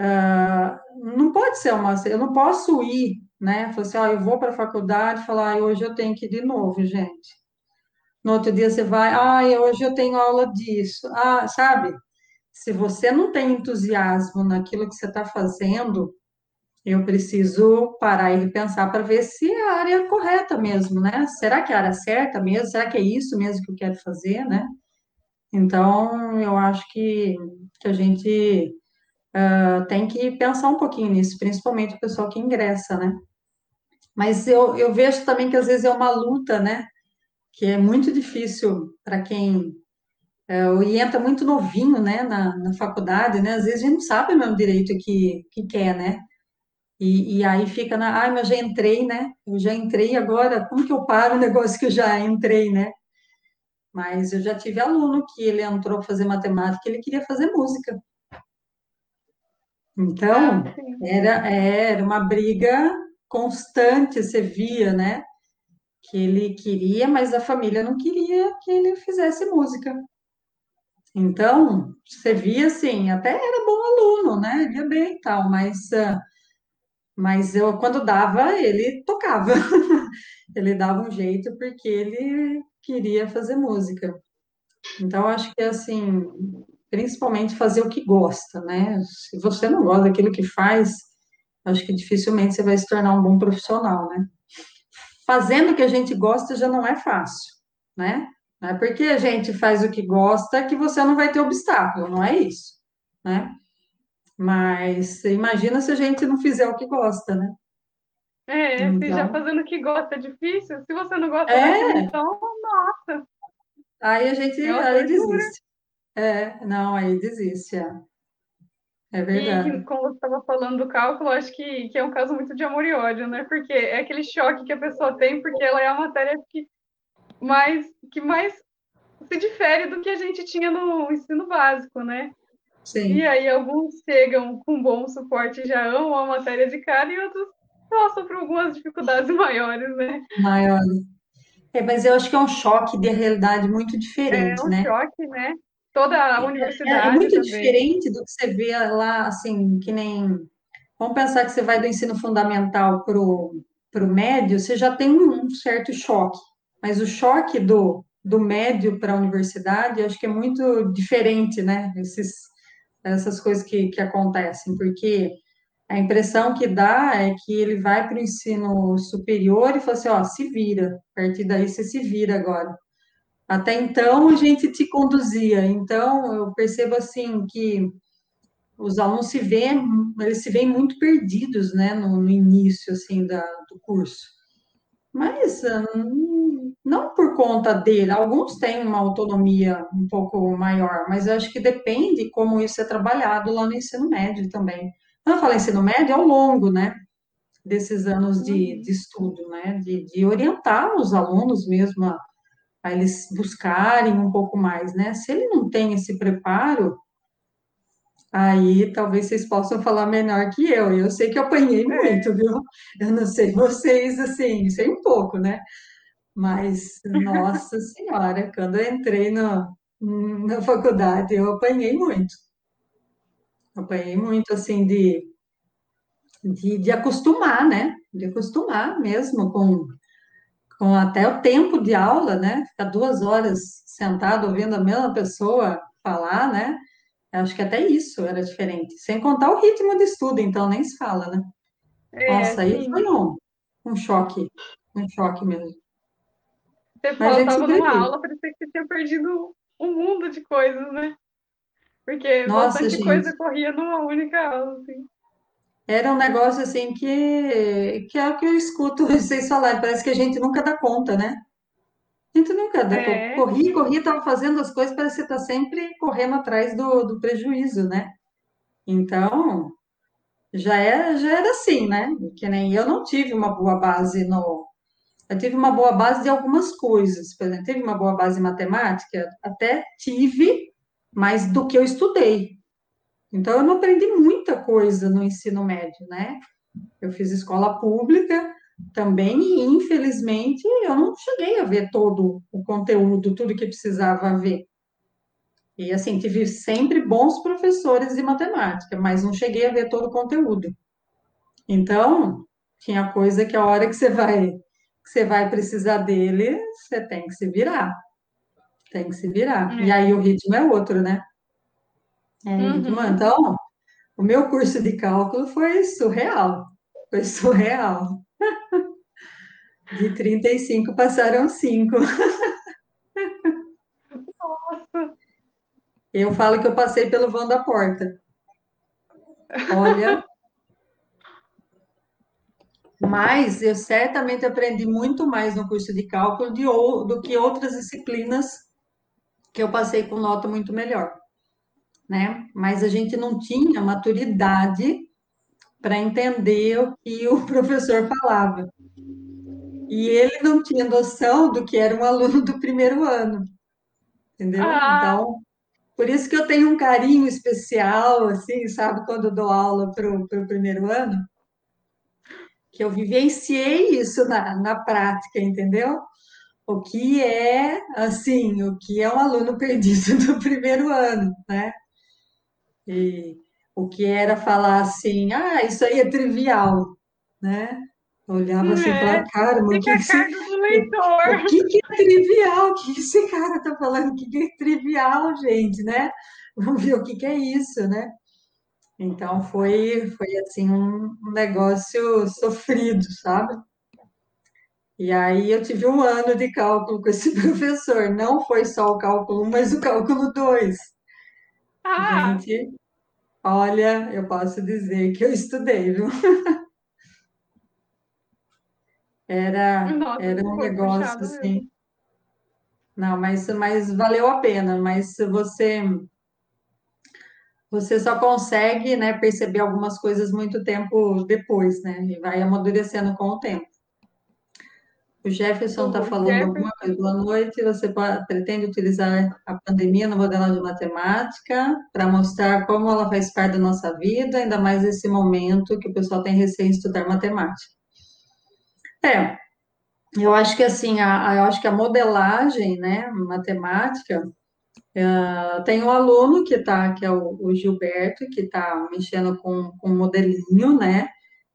uh, não pode ser uma, eu não posso ir, né? Falar assim, ah, eu vou para a faculdade e falar, ah, hoje eu tenho que ir de novo, gente. No outro dia você vai, ah, hoje eu tenho aula disso, ah, sabe? se você não tem entusiasmo naquilo que você está fazendo, eu preciso parar e pensar para ver se é a área correta mesmo, né? Será que é a área certa mesmo? Será que é isso mesmo que eu quero fazer, né? Então, eu acho que, que a gente uh, tem que pensar um pouquinho nisso, principalmente o pessoal que ingressa, né? Mas eu, eu vejo também que às vezes é uma luta, né? Que é muito difícil para quem é, e entra muito novinho, né, na, na faculdade, né, às vezes a gente não sabe mesmo direito o que, que quer, né, e, e aí fica na, ai, mas já entrei, né, eu já entrei agora, como que eu paro o negócio que eu já entrei, né, mas eu já tive aluno que ele entrou para fazer matemática, ele queria fazer música. Então, ah, era, era uma briga constante, você via, né, que ele queria, mas a família não queria que ele fizesse música. Então, você via assim, até era bom aluno, né? Ia bem e tal, mas, ah, mas eu, quando dava, ele tocava. ele dava um jeito porque ele queria fazer música. Então, acho que, assim, principalmente fazer o que gosta, né? Se você não gosta daquilo que faz, acho que dificilmente você vai se tornar um bom profissional, né? Fazendo o que a gente gosta já não é fácil, né? Não é porque a gente faz o que gosta que você não vai ter obstáculo, não é isso, né? Mas imagina se a gente não fizer o que gosta, né? É, então... se já fazendo o que gosta é difícil, se você não gosta é. então, nossa. Aí a gente é aí desiste. É, não, aí desiste, é. É verdade. E como você estava falando do cálculo, acho que, que é um caso muito de amor e ódio, né? Porque é aquele choque que a pessoa tem, porque ela é a matéria que mais, que mais se difere do que a gente tinha no ensino básico, né? Sim. E aí alguns chegam com bom suporte e já amam a matéria de cara e outros passam por algumas dificuldades maiores, né? Maiores. É, mas eu acho que é um choque de realidade muito diferente, é um né? choque, né? Toda a universidade. É, é muito também. diferente do que você vê lá, assim, que nem. Vamos pensar que você vai do ensino fundamental para o médio, você já tem um certo choque. Mas o choque do, do médio para a universidade, acho que é muito diferente, né? Esses, essas coisas que, que acontecem, porque a impressão que dá é que ele vai para o ensino superior e fala assim, ó, se vira, a partir daí você se vira agora. Até então a gente te conduzia. Então eu percebo assim que os alunos se veem, eles se veem muito perdidos, né, no, no início assim da, do curso. Mas hum, não por conta dele, alguns têm uma autonomia um pouco maior, mas eu acho que depende como isso é trabalhado lá no ensino médio também. Quando eu falo ensino médio, é ao longo, né, desses anos de, uhum. de estudo, né, de, de, orientar os alunos mesmo a, a eles buscarem um pouco mais, né. Se ele não tem esse preparo, Aí talvez vocês possam falar menor que eu. Eu sei que eu apanhei é. muito, viu? Eu não sei vocês, assim, sei um pouco, né? Mas, nossa senhora, quando eu entrei no, na faculdade, eu apanhei muito. Apanhei muito, assim, de, de, de acostumar, né? De acostumar mesmo com, com até o tempo de aula, né? Ficar duas horas sentado ouvindo a mesma pessoa falar, né? Acho que até isso era diferente. Sem contar o ritmo de estudo, então nem se fala, né? É, Nossa, aí sim. foi um, um choque. Um choque mesmo. Você faltava numa aula, parecia que você tinha perdido um mundo de coisas, né? Porque Nossa, bastante gente. coisa corria numa única aula, assim. Era um negócio assim que, que é o que eu escuto vocês falarem, parece que a gente nunca dá conta, né? A gente nunca é. corria, corria, estava fazendo as coisas, parece que está sempre correndo atrás do, do prejuízo, né? Então, já era, já era assim, né? Que nem eu não tive uma boa base no. Eu tive uma boa base de algumas coisas. Por exemplo, tive uma boa base em matemática? Até tive, mas do que eu estudei. Então, eu não aprendi muita coisa no ensino médio, né? Eu fiz escola pública, também, e infelizmente, eu não cheguei a ver todo o conteúdo, tudo que precisava ver. E assim, tive sempre bons professores de matemática, mas não cheguei a ver todo o conteúdo. Então, tinha coisa que a hora que você vai que você vai precisar dele, você tem que se virar. Tem que se virar. É. E aí o ritmo é outro, né? É, uhum. Então, o meu curso de cálculo foi surreal. Foi surreal. De 35 passaram 5. Nossa. Eu falo que eu passei pelo vão da porta. Olha. Mas eu certamente aprendi muito mais no curso de cálculo de, do que outras disciplinas que eu passei com nota muito melhor. Né? Mas a gente não tinha maturidade para entender o que o professor falava. E ele não tinha noção do que era um aluno do primeiro ano. Entendeu? Ah. Então, por isso que eu tenho um carinho especial, assim, sabe, quando dou aula para o primeiro ano, que eu vivenciei isso na, na prática, entendeu? O que é, assim, o que é um aluno perdido do primeiro ano, né? E o que era falar assim, ah, isso aí é trivial, né? olhava assim e falava, cara, mas o que, que, é do leitor. O que, que é trivial? O que esse cara tá falando? O que, que é trivial, gente, né? Vamos ver o que, que é isso, né? Então foi, foi assim um negócio sofrido, sabe? E aí eu tive um ano de cálculo com esse professor. Não foi só o cálculo 1, mas o cálculo 2. Ah. Gente, olha, eu posso dizer que eu estudei, viu? Era, Nossa, era um negócio assim. Mesmo. Não, mas, mas valeu a pena. Mas você você só consegue, né, perceber algumas coisas muito tempo depois, né? E vai amadurecendo com o tempo. O Jefferson está falando Jefferson... alguma coisa. Boa noite. Você pode, pretende utilizar a pandemia no modelagem de matemática para mostrar como ela faz parte da nossa vida, ainda mais nesse momento que o pessoal tem receio de estudar matemática. É, eu acho que assim, a, a, eu acho que a modelagem, né, matemática, é, tem um aluno que tá, que é o, o Gilberto, que está mexendo com, com modelinho, né,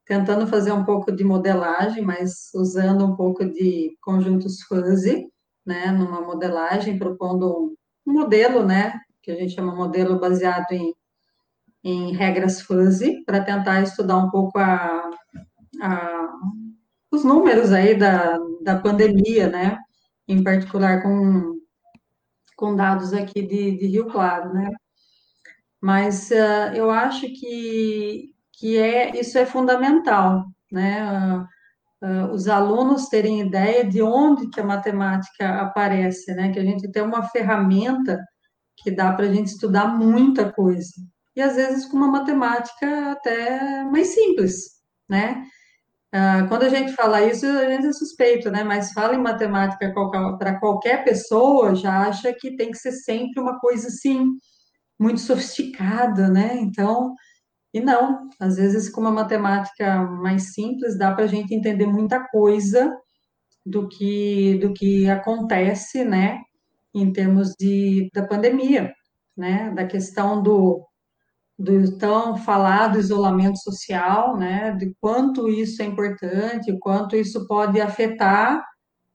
tentando fazer um pouco de modelagem, mas usando um pouco de conjuntos fuzzy, né, numa modelagem, propondo um modelo, né, que a gente chama modelo baseado em, em regras fuzzy, para tentar estudar um pouco a, a os números aí da, da pandemia, né? Em particular com, com dados aqui de, de Rio Claro, né? Mas uh, eu acho que, que é, isso é fundamental, né? Uh, uh, os alunos terem ideia de onde que a matemática aparece, né? Que a gente tem uma ferramenta que dá para a gente estudar muita coisa. E às vezes com uma matemática até mais simples, né? Uh, quando a gente fala isso, a gente é suspeito, né? Mas fala em matemática para qualquer pessoa, já acha que tem que ser sempre uma coisa assim, muito sofisticada, né? Então, e não, às vezes com uma matemática mais simples dá para a gente entender muita coisa do que do que acontece, né? Em termos de da pandemia, né? Da questão do do tão falado isolamento social, né, de quanto isso é importante, quanto isso pode afetar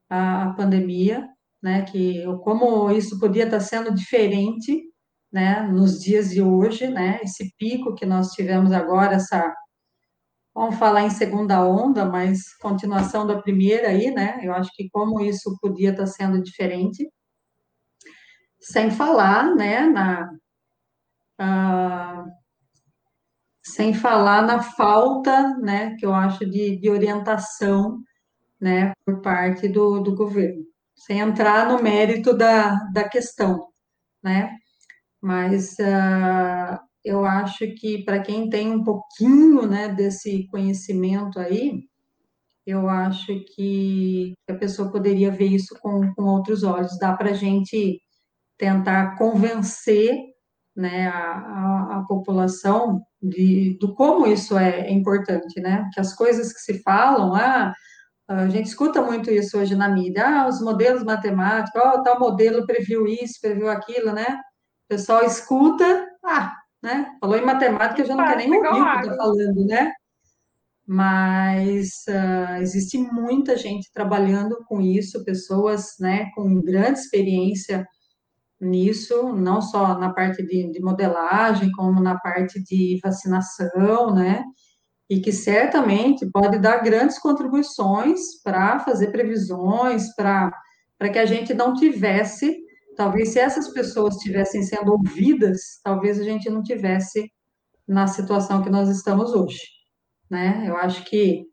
a, a pandemia, né, que como isso podia estar sendo diferente, né, nos dias de hoje, né, esse pico que nós tivemos agora, essa, vamos falar em segunda onda, mas continuação da primeira aí, né, eu acho que como isso podia estar sendo diferente, sem falar, né, na, ah, sem falar na falta, né, que eu acho de, de orientação, né, por parte do, do governo, sem entrar no mérito da, da questão, né, mas uh, eu acho que para quem tem um pouquinho, né, desse conhecimento aí, eu acho que a pessoa poderia ver isso com, com outros olhos, dá para a gente tentar convencer né, a, a, a população de, do como isso é, importante, né? Que as coisas que se falam, ah, a gente escuta muito isso hoje na mídia, ah, os modelos matemáticos, oh, tal modelo previu isso, previu aquilo, né? Pessoal escuta, ah, né? Falou em matemática, já não quer nem ouvir o que está falando, né? Mas uh, existe muita gente trabalhando com isso, pessoas, né, com grande experiência nisso, não só na parte de, de, modelagem, como na parte de vacinação, né? E que certamente pode dar grandes contribuições para fazer previsões, para que a gente não tivesse, talvez se essas pessoas estivessem sendo ouvidas, talvez a gente não tivesse na situação que nós estamos hoje, né? Eu acho que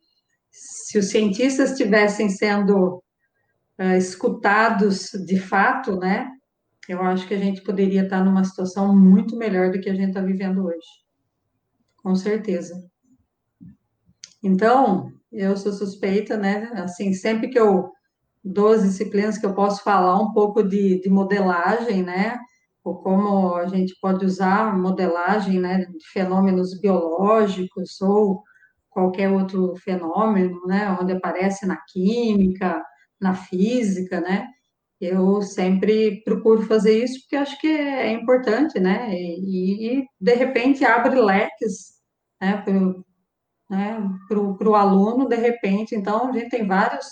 se os cientistas estivessem sendo uh, escutados de fato, né? eu acho que a gente poderia estar numa situação muito melhor do que a gente está vivendo hoje. Com certeza. Então, eu sou suspeita, né? Assim, sempre que eu dou as disciplinas que eu posso falar um pouco de, de modelagem, né? Ou como a gente pode usar modelagem, né? De fenômenos biológicos ou qualquer outro fenômeno, né? Onde aparece na química, na física, né? Eu sempre procuro fazer isso porque acho que é importante, né? E, e de repente abre leques né, para o né, aluno, de repente. Então, a gente tem vários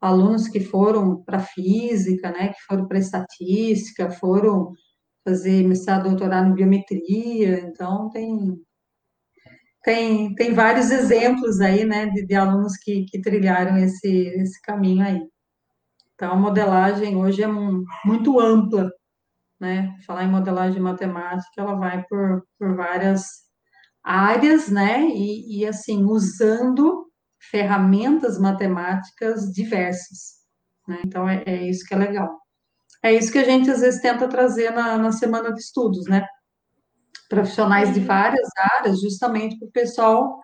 alunos que foram para física, né? Que foram para estatística, foram fazer mestrado, doutorado em biometria. Então, tem, tem, tem vários exemplos aí, né? De, de alunos que, que trilharam esse, esse caminho aí. Então, a modelagem hoje é muito ampla, né? Falar em modelagem matemática, ela vai por, por várias áreas, né? E, e, assim, usando ferramentas matemáticas diversas, né? Então, é, é, isso que é legal. É isso que a gente, às vezes, tenta trazer na, na semana de estudos, né? Profissionais de várias áreas, justamente para o pessoal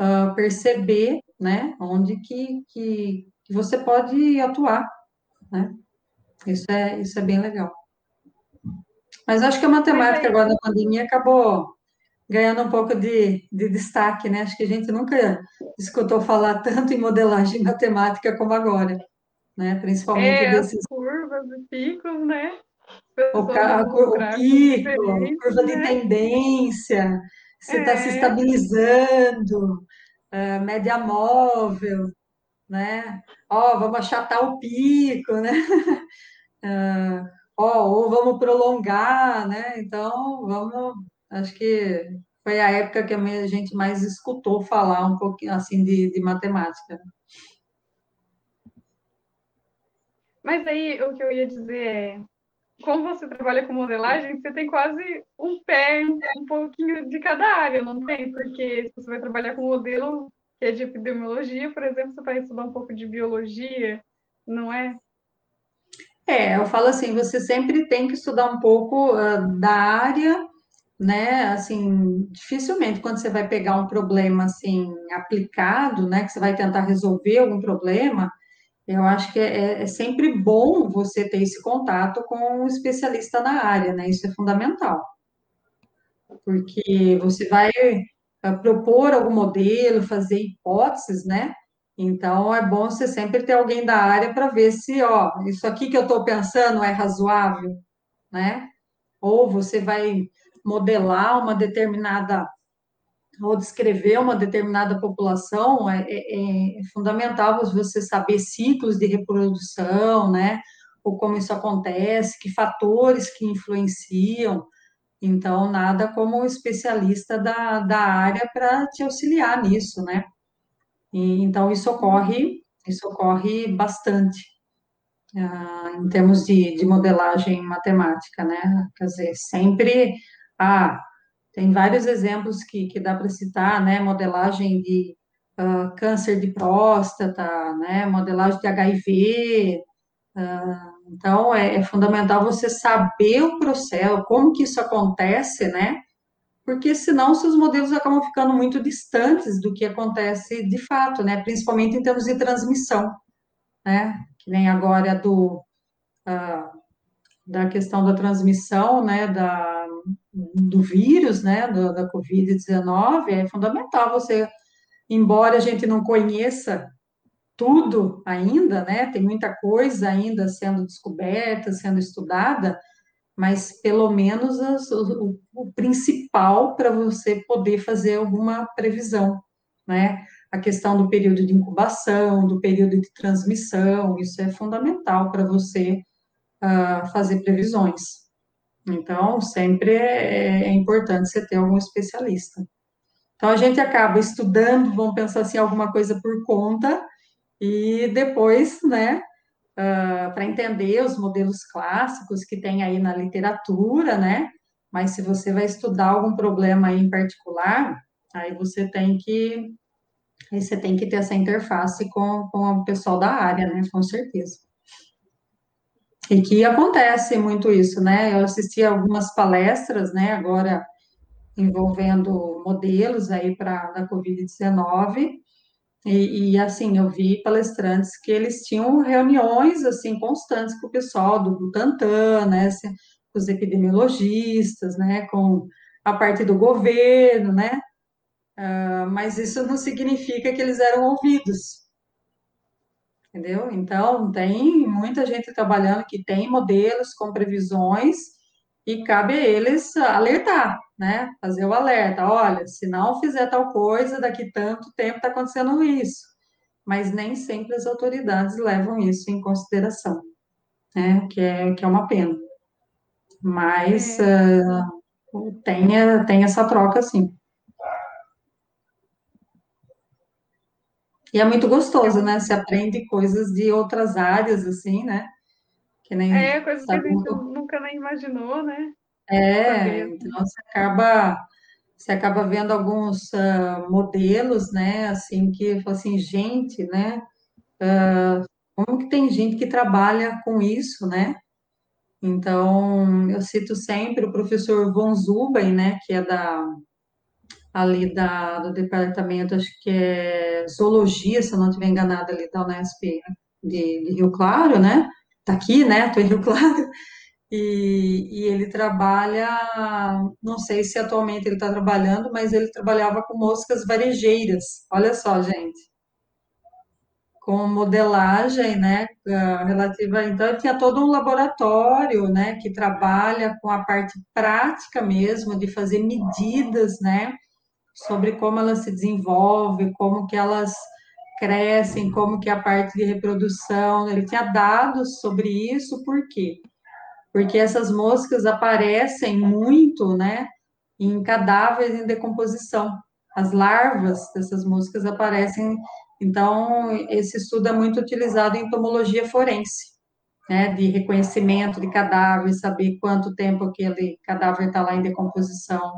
uh, perceber, né? Onde que, que, que você pode atuar, né? Isso é, isso é bem legal. Mas acho que a matemática agora na pandemia acabou ganhando um pouco de, de destaque, né? Acho que a gente nunca escutou falar tanto em modelagem matemática como agora, né? Principalmente é, desses curvas e picos, né? O, o, o pico, curva de né? tendência, se está é. se estabilizando, uh, média móvel, né? Ó, vamos achatar o pico, né? Uh, ó, ou vamos prolongar, né? Então, vamos, acho que foi a época que a gente mais escutou falar um pouquinho assim de, de matemática. Mas aí o que eu ia dizer é, como você trabalha com modelagem, você tem quase um pé, um pouquinho de cada área, não tem? Porque se você vai trabalhar com modelo que é de epidemiologia, por exemplo, você vai estudar um pouco de biologia, não é? É, eu falo assim, você sempre tem que estudar um pouco uh, da área, né? Assim, dificilmente quando você vai pegar um problema assim aplicado, né? Que você vai tentar resolver algum problema, eu acho que é, é sempre bom você ter esse contato com um especialista na área, né? Isso é fundamental. Porque você vai uh, propor algum modelo, fazer hipóteses, né? Então, é bom você sempre ter alguém da área para ver se, ó, isso aqui que eu estou pensando é razoável, né? Ou você vai modelar uma determinada, ou descrever uma determinada população, é, é, é fundamental você saber ciclos de reprodução, né? Ou como isso acontece, que fatores que influenciam. Então, nada como um especialista da, da área para te auxiliar nisso, né? E, então, isso ocorre, isso ocorre bastante ah, em termos de, de, modelagem matemática, né? Quer dizer, sempre, ah, tem vários exemplos que, que dá para citar, né? Modelagem de uh, câncer de próstata, né? Modelagem de HIV, uh, então, é, é, fundamental você saber o processo, como que isso acontece, né? porque senão seus modelos acabam ficando muito distantes do que acontece de fato, né? Principalmente em termos de transmissão, né? Que nem agora do uh, da questão da transmissão, né? Da, do vírus, né? Do, da Covid-19 é fundamental você, embora a gente não conheça tudo ainda, né? Tem muita coisa ainda sendo descoberta, sendo estudada mas pelo menos as, o, o, principal para você poder fazer alguma previsão, né? A questão do período de incubação, do período de transmissão, isso é fundamental para você uh, fazer previsões. Então, sempre é, é importante você ter algum especialista. Então, a gente acaba estudando, vamos pensar assim, alguma coisa por conta, e depois, né, uh, para entender os modelos clássicos que tem aí na literatura, né? Mas se você vai estudar algum problema aí em particular, aí você tem que você tem que ter essa interface com, com o pessoal da área, né? Com certeza. E que acontece muito isso, né? Eu assisti algumas palestras, né? Agora envolvendo modelos aí para da Covid-19, e, e, assim, eu vi palestrantes que eles tinham reuniões assim constantes com o pessoal do Butantan, né, com os epidemiologistas, né, com a parte do governo, né, uh, mas isso não significa que eles eram ouvidos, entendeu? Então, tem muita gente trabalhando que tem modelos com previsões e cabe a eles alertar, né? Fazer o alerta, olha, se não fizer tal coisa, daqui tanto tempo está acontecendo isso. Mas nem sempre as autoridades levam isso em consideração, né? Que é, que é uma pena. Mas uh, tem, tem essa troca, sim. E é muito gostoso, né? Se aprende coisas de outras áreas, assim, né? Que nem, é, coisa que a gente nunca nem imaginou, né? É, então você acaba, você acaba vendo alguns uh, modelos, né, assim, que, assim, gente, né, uh, como que tem gente que trabalha com isso, né? Então, eu cito sempre o professor Von Zuben, né, que é da, ali da, do departamento, acho que é zoologia, se eu não estiver enganada, ali da Unesp de, de Rio Claro, né? tá aqui, né? Estou em Rio Claro. E, e, ele trabalha, não sei se atualmente ele está trabalhando, mas ele trabalhava com moscas varejeiras. Olha só, gente. Com modelagem, né, ah, relativa. Então, tinha todo um laboratório, né, que trabalha com a parte prática mesmo, de fazer medidas, né, sobre como elas se desenvolvem, como que elas crescem, como que a parte de reprodução, ele tinha dados sobre isso, por quê? Porque essas moscas aparecem muito, né, em cadáveres em decomposição. As larvas dessas moscas aparecem, então esse estudo é muito utilizado em entomologia forense, né, de reconhecimento de cadáver, saber quanto tempo aquele cadáver está lá em decomposição.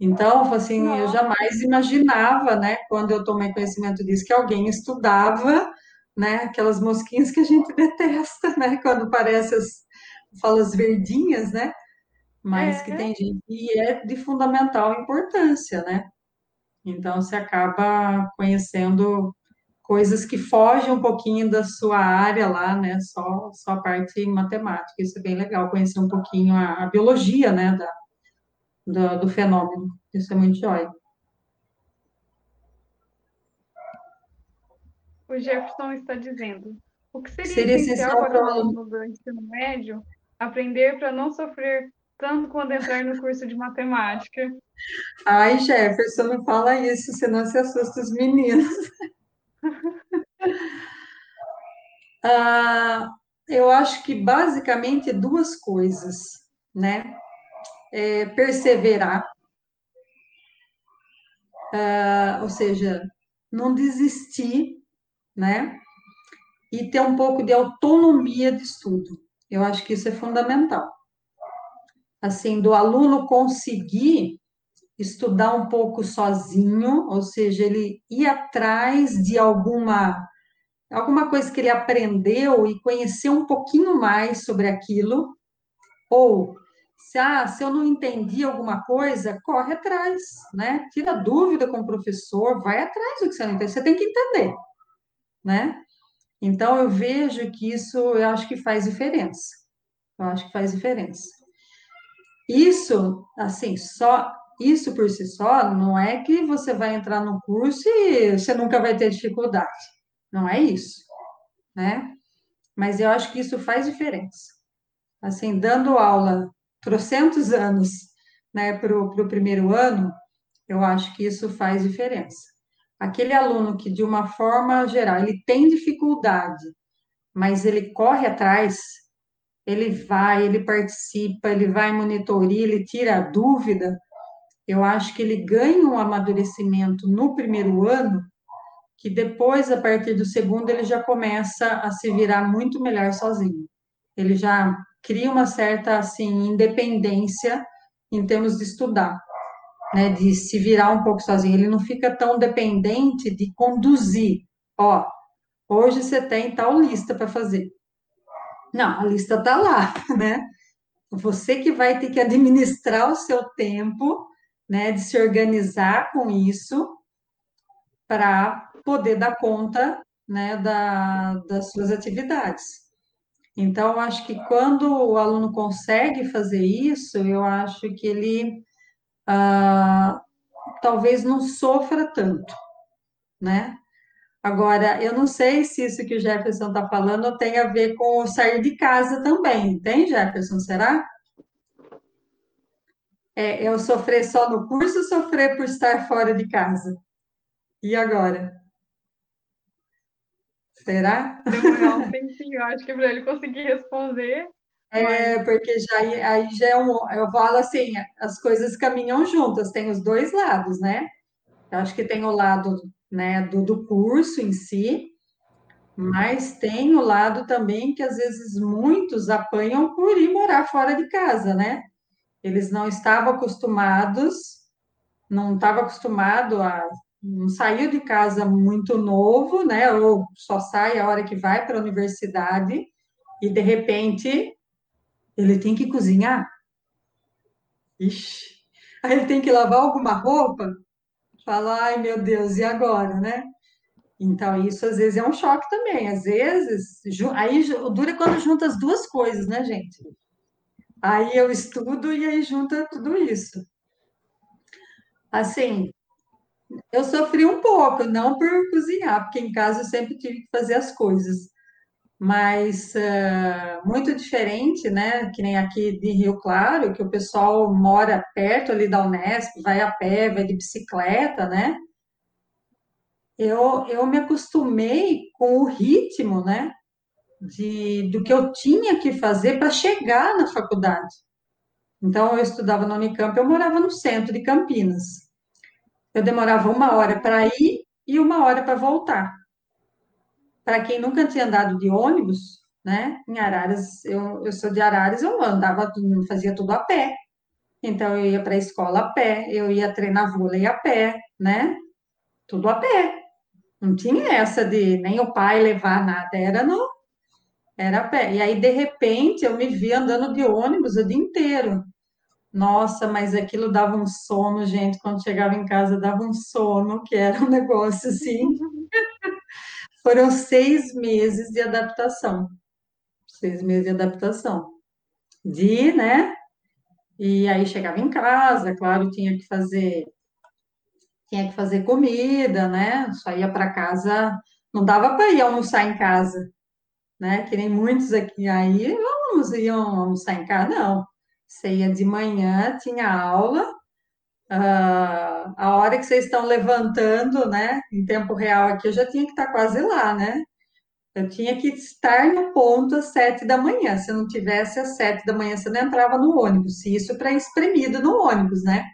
Então, assim, eu jamais imaginava, né, quando eu tomei conhecimento disso, que alguém estudava, né, aquelas mosquinhas que a gente detesta, né, quando aparecem as falas verdinhas, né, mas é. que tem gente que é de fundamental importância, né? Então, você acaba conhecendo coisas que fogem um pouquinho da sua área lá, né? Só, só a parte matemática. Isso é bem legal, conhecer um pouquinho a, a biologia, né? Da, do, do, fenômeno. Isso é muito jóia. O Jefferson está dizendo: o que seria, seria essencial para o aluno do ensino médio aprender para não sofrer tanto quando entrar no curso de matemática? Ai, Jefferson, não fala isso, senão se assusta os meninos. ah, eu acho que basicamente duas coisas, né? É perseverar, ah, ou seja, não desistir, né? E ter um pouco de autonomia de estudo. Eu acho que isso é fundamental. Assim, do aluno conseguir estudar um pouco sozinho, ou seja, ele ir atrás de alguma alguma coisa que ele aprendeu e conhecer um pouquinho mais sobre aquilo, ou se, ah, se eu não entendi alguma coisa, corre atrás, né? Tira dúvida com o professor, vai atrás do que você não entende, você tem que entender, né? Então, eu vejo que isso, eu acho que faz diferença. Eu acho que faz diferença. Isso, assim, só isso por si só não é que você vai entrar no curso e você nunca vai ter dificuldade. Não é isso, né? Mas eu acho que isso faz diferença. Assim, dando aula trocentos anos, né, para o primeiro ano, eu acho que isso faz diferença. Aquele aluno que, de uma forma geral, ele tem dificuldade, mas ele corre atrás, ele vai, ele participa, ele vai monitoria, ele tira a dúvida, eu acho que ele ganha um amadurecimento no primeiro ano, que depois, a partir do segundo, ele já começa a se virar muito melhor sozinho. Ele já cria uma certa, assim, independência em termos de estudar, né, de se virar um pouco sozinho. Ele não fica tão dependente de conduzir. Ó, hoje você tem tal lista para fazer. Não, a lista está lá, né? Você que vai ter que administrar o seu tempo né, de se organizar com isso para poder dar conta né, da, das suas atividades. Então, eu acho que quando o aluno consegue fazer isso, eu acho que ele ah, talvez não sofra tanto, né? Agora, eu não sei se isso que o Jefferson está falando tem a ver com sair de casa também, tem, Jefferson? Será? É, eu sofrer só no curso ou sofrer por estar fora de casa? E agora? Será? Demorar um tempinho, acho que para ele conseguir responder. É, mas... porque já aí já é um. Eu falo assim, as coisas caminham juntas, tem os dois lados, né? Eu acho que tem o lado né, do, do curso em si, mas tem o lado também que às vezes muitos apanham por ir morar fora de casa, né? Eles não estavam acostumados, não estava acostumado a não saiu de casa muito novo, né? Ou só sai a hora que vai para a universidade e de repente ele tem que cozinhar. Ixi. Aí ele tem que lavar alguma roupa. Fala, ai meu Deus, e agora, né? Então, isso às vezes é um choque também. Às vezes, aí dura quando junta as duas coisas, né, gente? Aí eu estudo e aí junta tudo isso. Assim, eu sofri um pouco, não por cozinhar, porque em casa eu sempre tive que fazer as coisas. Mas uh, muito diferente, né? Que nem aqui de Rio Claro, que o pessoal mora perto ali da Unesp, vai a pé, vai de bicicleta, né? Eu, eu me acostumei com o ritmo, né? de, do que eu tinha que fazer para chegar na faculdade. Então, eu estudava na Unicamp, eu morava no centro de Campinas. Eu demorava uma hora para ir e uma hora para voltar. Para quem nunca tinha andado de ônibus, né? Em Araras, eu, eu sou de Araras, eu andava, fazia tudo a pé. Então, eu ia para a escola a pé, eu ia treinar vôlei a pé, né? Tudo a pé. Não tinha essa de nem o pai levar nada, era no, era a pé. E aí, de repente, eu me vi andando de ônibus o dia inteiro. Nossa, mas aquilo dava um sono, gente. Quando chegava em casa, dava um sono, que era um negócio assim. Foram seis meses de adaptação. Seis meses de adaptação. De, né? E aí chegava em casa, claro, tinha que fazer tinha que fazer comida, né? Só ia para casa, não dava para ir almoçar em casa, né? Que nem muitos aqui aí, vamos iam almoçar em casa, não. Você ia de manhã, tinha aula, uh, a hora que vocês estão levantando, né? Em tempo real aqui, eu já tinha que estar quase lá, né? Eu tinha que estar no ponto às sete da manhã. Se eu não tivesse às sete da manhã, você não entrava no ônibus. Isso para espremido no ônibus, né?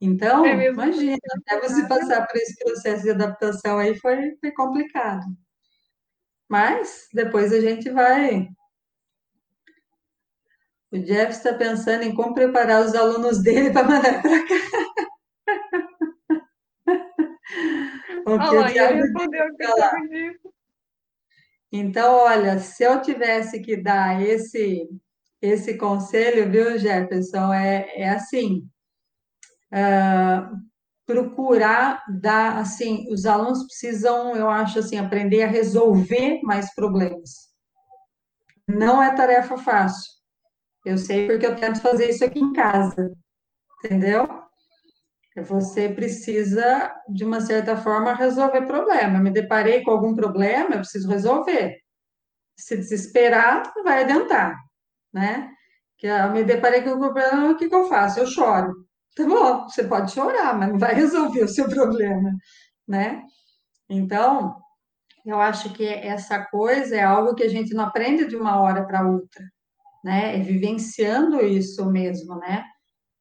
Então, é imagina, até você passar por esse processo de adaptação aí foi, foi complicado. Mas depois a gente vai. O Jeff está pensando em como preparar os alunos dele para mandar para cá. o que o respondeu que disso. Então, olha, se eu tivesse que dar esse esse conselho, viu, Jefferson, é, é assim, uh, procurar dar, assim, os alunos precisam, eu acho, assim, aprender a resolver mais problemas. Não é tarefa fácil. Eu sei porque eu tento fazer isso aqui em casa, entendeu? Você precisa, de uma certa forma, resolver problema. Me deparei com algum problema, eu preciso resolver. Se desesperar, vai adiantar, né? Que eu me deparei com algum problema, o que, que eu faço? Eu choro. Tá bom, você pode chorar, mas não vai resolver o seu problema, né? Então, eu acho que essa coisa é algo que a gente não aprende de uma hora para outra, né? É vivenciando isso mesmo, né?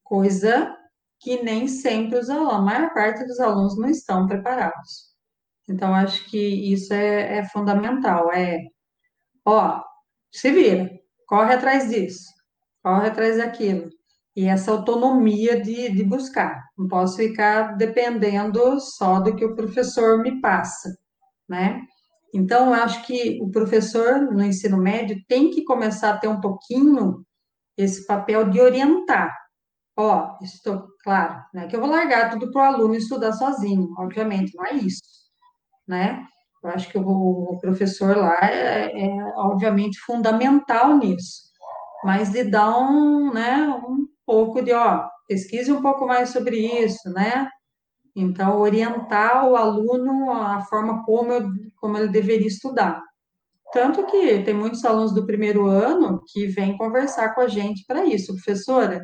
Coisa que nem sempre os alunos, a maior parte dos alunos não estão preparados. Então, acho que isso é, é fundamental. É, ó, se vira, corre atrás disso, corre atrás daquilo. E essa autonomia de, de buscar. Não posso ficar dependendo só do que o professor me passa, né? Então, eu acho que o professor no ensino médio tem que começar a ter um pouquinho esse papel de orientar, Ó, estou claro, né? Que eu vou largar tudo para o aluno estudar sozinho, obviamente, não é isso, né? Eu acho que o, professor lá é, é, obviamente fundamental nisso, mas de dar um, né, um pouco de, ó, pesquise um pouco mais sobre isso, né? Então, orientar o aluno a forma como, eu, como ele deveria estudar. Tanto que tem muitos alunos do primeiro ano que vêm conversar com a gente para isso, professora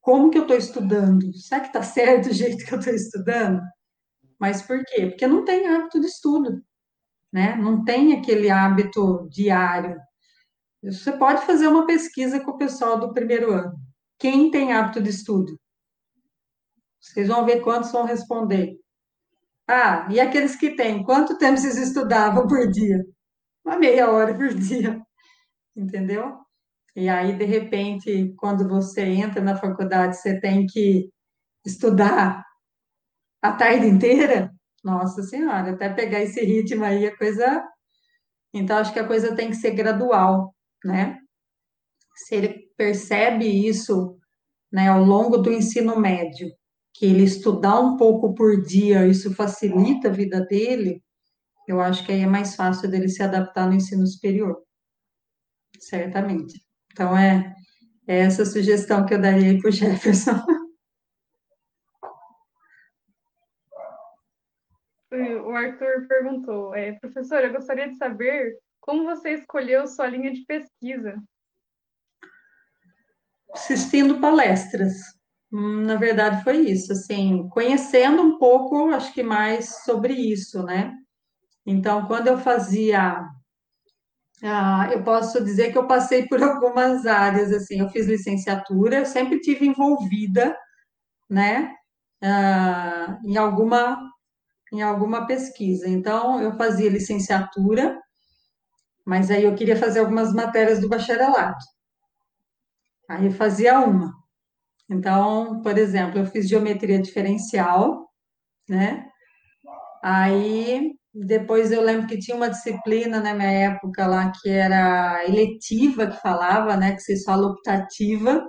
como que eu estou estudando? Será que está certo o jeito que eu estou estudando? Mas por quê? Porque não tem hábito de estudo, né? Não tem aquele hábito diário. Você pode fazer uma pesquisa com o pessoal do primeiro ano. Quem tem hábito de estudo? Vocês vão ver quantos vão responder. Ah, e aqueles que têm, quanto tempo vocês estudavam por dia? Uma meia hora por dia. Entendeu? E aí, de repente, quando você entra na faculdade, você tem que estudar a tarde inteira. Nossa Senhora, até pegar esse ritmo aí, a coisa. Então, acho que a coisa tem que ser gradual, né? Se ele percebe isso, né, ao longo do ensino médio, que ele estudar um pouco por dia, isso facilita a vida dele, eu acho que aí é mais fácil dele se adaptar no ensino superior. Certamente. Então, é, é essa sugestão que eu daria para o Jefferson. O Arthur perguntou, é, professora, eu gostaria de saber como você escolheu sua linha de pesquisa. Assistindo palestras. Hum, na verdade, foi isso, assim, conhecendo um pouco, acho que mais sobre isso, né? Então, quando eu fazia ah, eu posso dizer que eu passei por algumas áreas, assim, eu fiz licenciatura, sempre tive envolvida, né, ah, em alguma, em alguma pesquisa. Então, eu fazia licenciatura Mas aí eu queria fazer algumas matérias do bacharelado. Aí eu fazia uma. Então, por exemplo, eu fiz geometria diferencial, né? Aí depois eu lembro que tinha uma disciplina na minha época lá que era eletiva que falava, né? Que se fala optativa.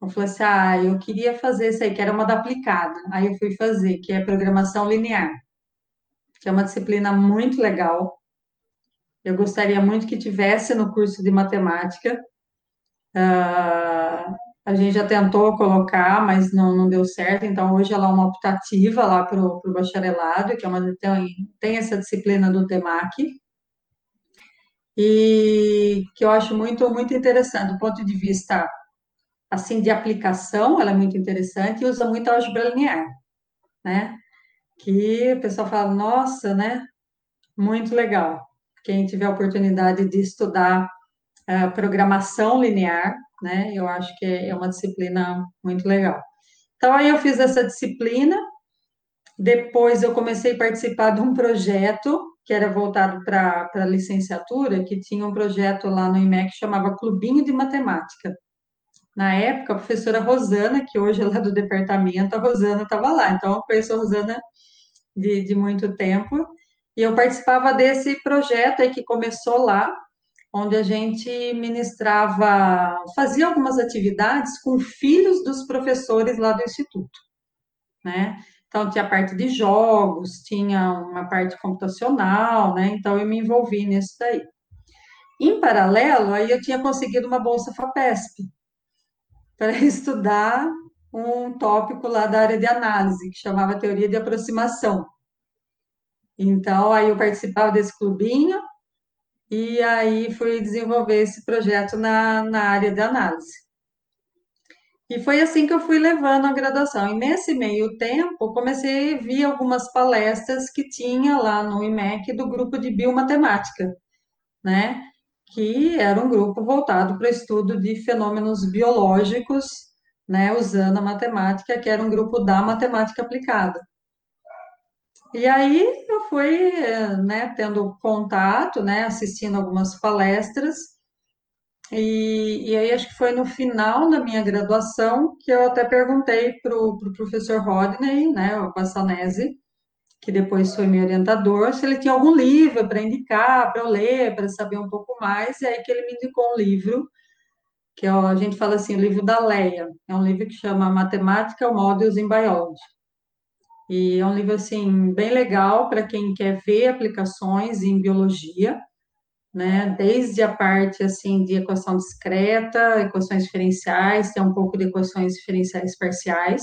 Eu falei assim, ah, eu queria fazer isso aí, que era uma da aplicada. Aí eu fui fazer, que é programação linear, que é uma disciplina muito legal. Eu gostaria muito que tivesse no curso de matemática. Uh, a gente já tentou colocar, mas não, não deu certo. Então, hoje ela é uma optativa lá para o bacharelado, que é uma, tem, tem essa disciplina do TEMAC. E que eu acho muito, muito interessante, do ponto de vista assim de aplicação, ela é muito interessante e usa muito álgebra linear, né? Que o pessoal fala, nossa, né? Muito legal. Quem tiver oportunidade de estudar programação linear, né? Eu acho que é uma disciplina muito legal. Então, aí eu fiz essa disciplina, depois eu comecei a participar de um projeto que era voltado para a licenciatura, que tinha um projeto lá no IMEC que chamava Clubinho de Matemática. Na época, a professora Rosana, que hoje é lá do departamento, a Rosana estava lá, então eu conheço a Rosana de, de muito tempo, e eu participava desse projeto aí que começou lá, onde a gente ministrava, fazia algumas atividades com filhos dos professores lá do instituto, né? Então tinha parte de jogos, tinha uma parte computacional, né? Então eu me envolvi nisso daí. Em paralelo, aí eu tinha conseguido uma bolsa FAPESP para estudar um tópico lá da área de análise, que chamava teoria de aproximação. Então, aí eu participava desse clubinho, e aí fui desenvolver esse projeto na, na área de análise. E foi assim que eu fui levando a graduação. E nesse meio tempo, comecei a ver algumas palestras que tinha lá no IMEC do grupo de biomatemática, né? Que era um grupo voltado para o estudo de fenômenos biológicos, né? Usando a matemática, que era um grupo da matemática aplicada. E aí eu fui, né, tendo contato, né, assistindo algumas palestras, e, e aí acho que foi no final da minha graduação que eu até perguntei para o pro professor Rodney, né, o Passanese, que depois foi meu orientador, se ele tinha algum livro para indicar, para eu ler, para saber um pouco mais, e aí que ele me indicou um livro, que é, a gente fala assim, o livro da Leia, é um livro que chama Matemática, Models in Biology. E é um livro assim bem legal para quem quer ver aplicações em biologia, né? Desde a parte assim de equação discreta, equações diferenciais, tem um pouco de equações diferenciais parciais,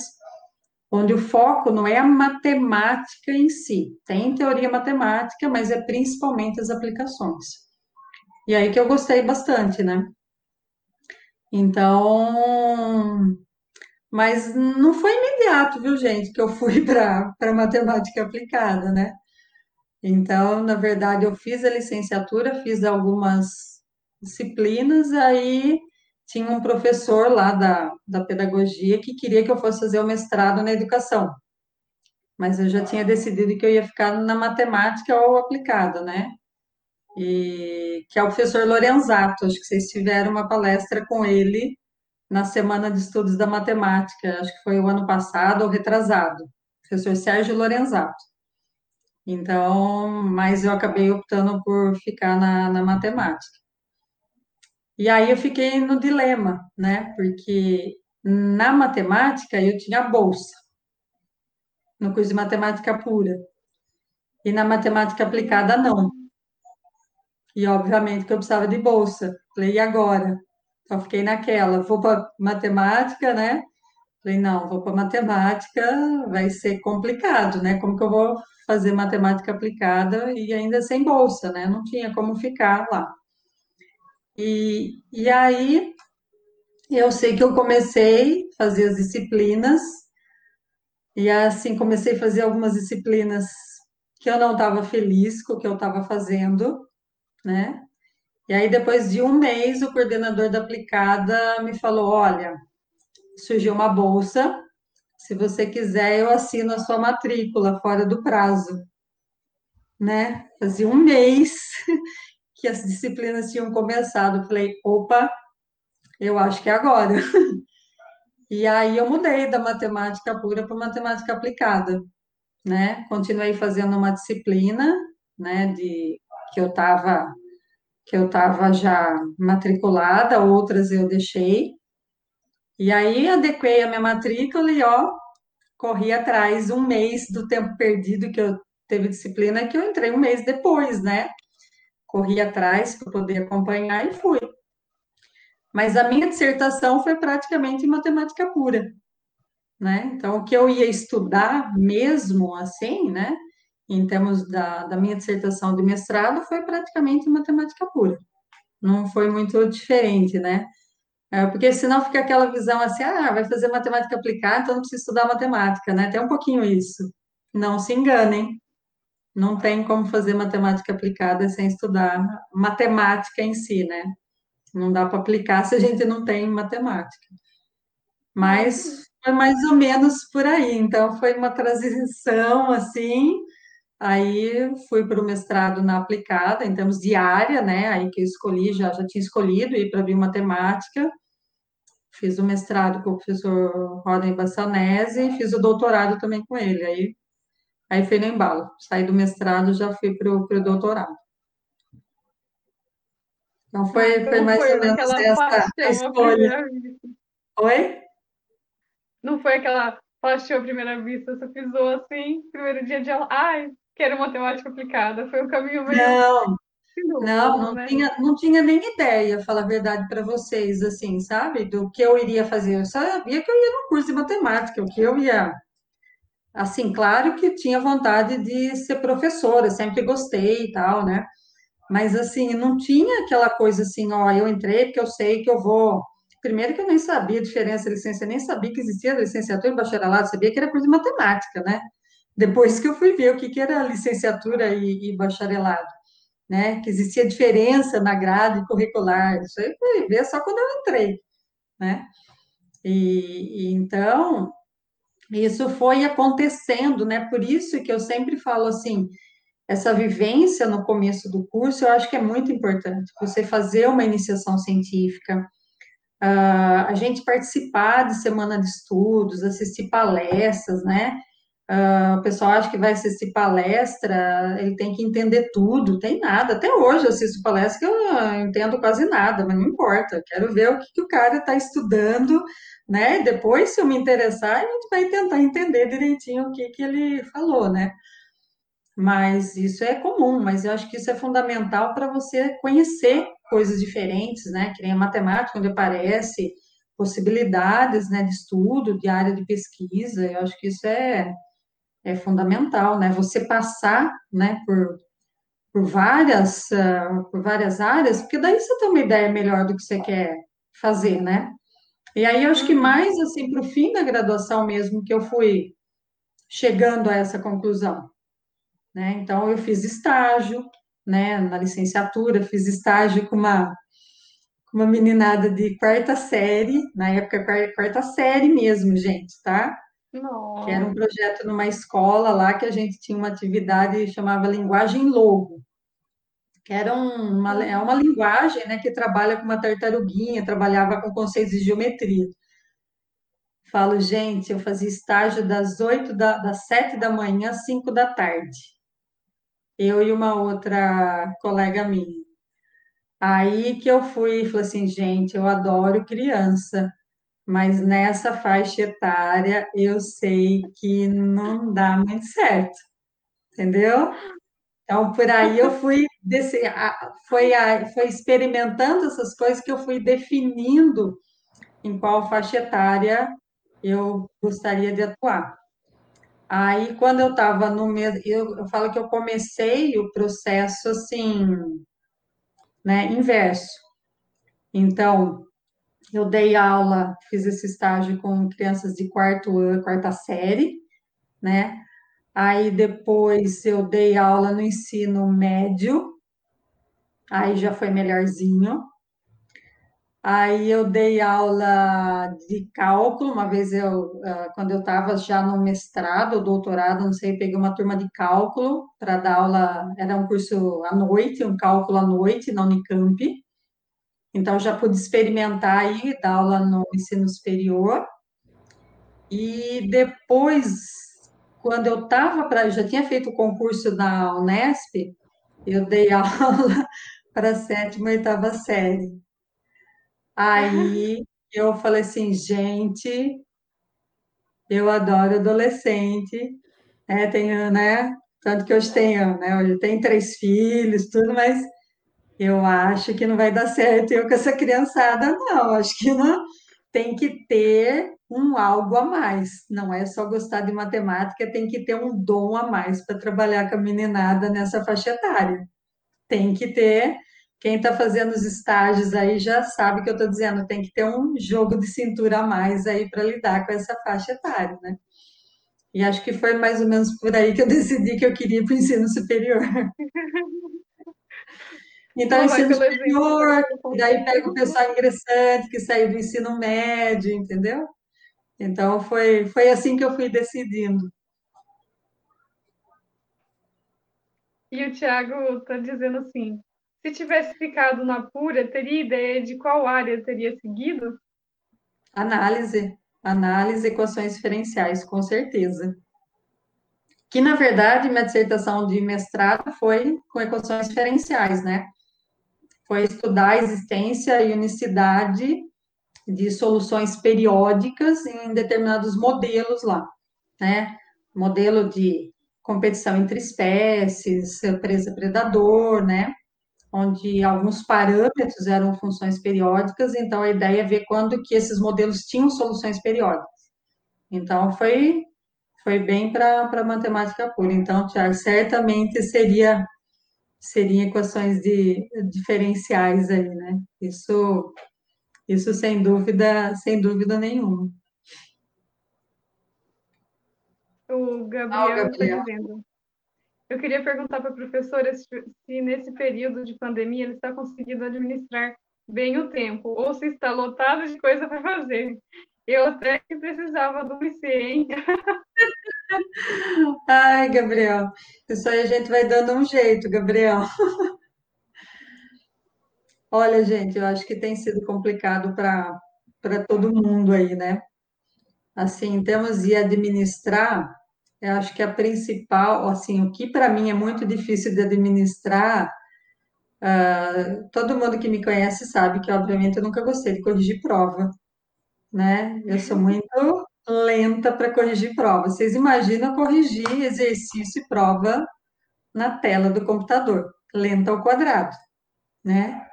onde o foco não é a matemática em si. Tem teoria matemática, mas é principalmente as aplicações. E aí que eu gostei bastante, né? Então, mas não foi imediato, viu, gente, que eu fui para matemática aplicada, né? Então, na verdade, eu fiz a licenciatura, fiz algumas disciplinas, aí tinha um professor lá da, da pedagogia que queria que eu fosse fazer o mestrado na educação. Mas eu já tinha decidido que eu ia ficar na matemática ou aplicada, né? E que é o professor Lorenzato, acho que vocês tiveram uma palestra com ele na Semana de Estudos da Matemática, acho que foi o ano passado ou retrasado, professor Sérgio Lorenzato. Então, mas eu acabei optando por ficar na, na matemática. E aí eu fiquei no dilema, né? Porque na matemática eu tinha bolsa, no curso de matemática pura. E na matemática aplicada, não. E obviamente que eu precisava de bolsa. Falei, e agora? Então, fiquei naquela, vou para matemática, né? Falei, não, vou para matemática, vai ser complicado, né? Como que eu vou fazer matemática aplicada e ainda sem bolsa, né? Não tinha como ficar lá. E, e aí, eu sei que eu comecei a fazer as disciplinas, e assim, comecei a fazer algumas disciplinas que eu não estava feliz com o que eu estava fazendo, né? E aí, depois de um mês, o coordenador da aplicada me falou: olha, surgiu uma bolsa. Se você quiser, eu assino a sua matrícula fora do prazo. Né? Fazia um mês que as disciplinas tinham começado. Falei, opa, eu acho que é agora. E aí eu mudei da matemática pura para matemática aplicada, né? Continuei fazendo uma disciplina, né, de que eu estava que eu estava já matriculada, outras eu deixei. E aí adequei a minha matrícula e ó, corri atrás um mês do tempo perdido que eu teve disciplina que eu entrei um mês depois, né? Corri atrás para poder acompanhar e fui. Mas a minha dissertação foi praticamente em matemática pura, né? Então, o que eu ia estudar mesmo assim, né? Em termos da, da minha dissertação de mestrado, foi praticamente em matemática pura. Não foi muito diferente, né? É, porque senão fica aquela visão assim, ah, vai fazer matemática aplicada, então não precisa estudar matemática, né? Tem um pouquinho isso. Não se enganem. Não tem como fazer matemática aplicada sem estudar matemática em si, né? Não dá para aplicar se a gente não tem matemática. Mas foi mais ou menos por aí. Então, foi uma transição assim. Aí fui para o mestrado na aplicada, em termos de área, né? Aí que eu escolhi, já, já tinha escolhido ir para biomatemática. Fiz o mestrado com o professor Rodney Bassanese e fiz o doutorado também com ele. Aí Aí foi no embalo. Saí do mestrado, já fui para o doutorado. Então foi, foi mais foi ou menos essa escolha. Oi? Não foi aquela paixão à primeira vista, você pisou assim, primeiro dia de aula, ai, quero matemática aplicada. Foi um caminho meio. Não, não, não, né? tinha, não tinha nem ideia, falar a verdade para vocês, assim, sabe? Do que eu iria fazer. Eu sabia que eu ia no curso de matemática, o que eu ia Assim, claro que tinha vontade de ser professora, sempre gostei e tal, né? Mas, assim, não tinha aquela coisa assim, ó, eu entrei porque eu sei que eu vou. Primeiro que eu nem sabia a diferença de licença, nem sabia que existia licenciatura e bacharelado, sabia que era coisa de matemática, né? Depois que eu fui ver o que, que era licenciatura e, e bacharelado, né? Que existia diferença na grade curricular, isso aí fui ver só quando eu entrei, né? E, e então, isso foi acontecendo, né? Por isso que eu sempre falo assim, essa vivência no começo do curso, eu acho que é muito importante. Você fazer uma iniciação científica, uh, a gente participar de semana de estudos, assistir palestras, né? Uh, o pessoal acha que vai assistir palestra, ele tem que entender tudo, tem nada. Até hoje eu assisto palestra que eu entendo quase nada, mas não importa. Quero ver o que, que o cara está estudando, né? Depois, se eu me interessar, a gente vai tentar entender direitinho o que, que ele falou, né? Mas isso é comum, mas eu acho que isso é fundamental para você conhecer coisas diferentes, né? Que nem a matemática, onde aparece possibilidades, né, de estudo, de área de pesquisa, eu acho que isso é, é fundamental, né? Você passar, né, por, por várias, uh, por várias áreas, porque daí você tem uma ideia melhor do que você quer fazer, né? E aí eu acho que uhum. mais assim para o fim da graduação mesmo que eu fui chegando a essa conclusão, né? Então eu fiz estágio, né, na licenciatura, fiz estágio com uma com uma meninada de quarta série, na época quarta série mesmo, gente, tá? Que era um projeto numa escola lá que a gente tinha uma atividade chamava linguagem logo que era uma, é uma linguagem né, que trabalha com uma tartaruguinha, trabalhava com conceitos de geometria. Falo, gente, eu fazia estágio das oito da, das sete da manhã às cinco da tarde. Eu e uma outra colega minha. Aí que eu fui e falei assim, gente, eu adoro criança, mas nessa faixa etária eu sei que não dá muito certo, entendeu? Então, por aí eu fui, desse, foi, foi experimentando essas coisas que eu fui definindo em qual faixa etária eu gostaria de atuar. Aí, quando eu estava no mesmo, eu, eu falo que eu comecei o processo assim, né, inverso. Então, eu dei aula, fiz esse estágio com crianças de quarto ano, quarta série, né? Aí depois eu dei aula no ensino médio, aí já foi melhorzinho. Aí eu dei aula de cálculo, uma vez eu, ah, quando eu estava já no mestrado, doutorado, não sei, peguei uma turma de cálculo para dar aula, era um curso à noite, um cálculo à noite na Unicamp. Então já pude experimentar aí, dar aula no ensino superior. E depois, quando eu estava para, já tinha feito o concurso da Unesp, eu dei aula para a sétima e oitava série. Aí eu falei assim, gente, eu adoro adolescente, né? Tenho, né? Tanto que hoje tenho, né? Hoje tenho três filhos, tudo, mas eu acho que não vai dar certo eu com essa criançada, não. Acho que não tem que ter um algo a mais. Não é só gostar de matemática, tem que ter um dom a mais para trabalhar com a meninada nessa faixa etária. Tem que ter quem está fazendo os estágios aí já sabe que eu estou dizendo, tem que ter um jogo de cintura a mais aí para lidar com essa faixa etária, né? E acho que foi mais ou menos por aí que eu decidi que eu queria ir para o ensino superior. Então, Não, ensino superior, e daí pega o pessoal ingressante que saiu do ensino médio, entendeu? Então, foi, foi assim que eu fui decidindo. E o Tiago está dizendo assim: se tivesse ficado na pura, teria ideia de qual área teria seguido? Análise, análise, equações diferenciais, com certeza. Que, na verdade, minha dissertação de mestrado foi com equações diferenciais, né? Foi estudar a existência e unicidade de soluções periódicas em determinados modelos lá, né? Modelo de competição entre espécies, presa-predador, né? onde alguns parâmetros eram funções periódicas, então a ideia é ver quando que esses modelos tinham soluções periódicas. Então, foi, foi bem para matemática pura. Então, Tiago, certamente seria seriam equações de diferenciais aí, né? Isso, isso sem dúvida, sem dúvida nenhuma. O Gabriel está dizendo. Eu queria perguntar para a professora se, se, nesse período de pandemia ele está conseguindo administrar bem o tempo, ou se está lotado de coisa para fazer. Eu até que precisava do IC, hein? Ai, Gabriel, isso aí a gente vai dando um jeito, Gabriel. Olha, gente, eu acho que tem sido complicado para todo mundo aí, né? Assim, temos de administrar eu acho que a principal, assim, o que para mim é muito difícil de administrar, uh, todo mundo que me conhece sabe que, obviamente, eu nunca gostei de corrigir prova, né? Eu sou muito lenta para corrigir prova. Vocês imaginam corrigir exercício e prova na tela do computador, lenta ao quadrado, né?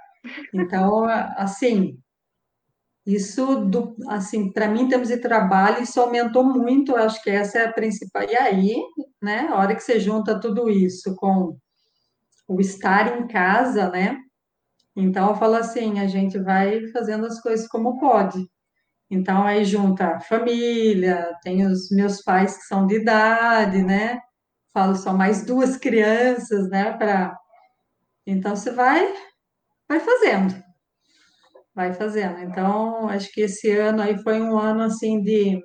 Então, assim, isso, do, assim, para mim, em termos de trabalho, isso aumentou muito, acho que essa é a principal. E aí, né, a hora que você junta tudo isso com o estar em casa, né, então eu falo assim, a gente vai fazendo as coisas como pode. Então, aí junta família, tem os meus pais que são de idade, né, falo só mais duas crianças, né, para... Então, você vai, vai fazendo vai fazendo. Então, acho que esse ano aí foi um ano assim de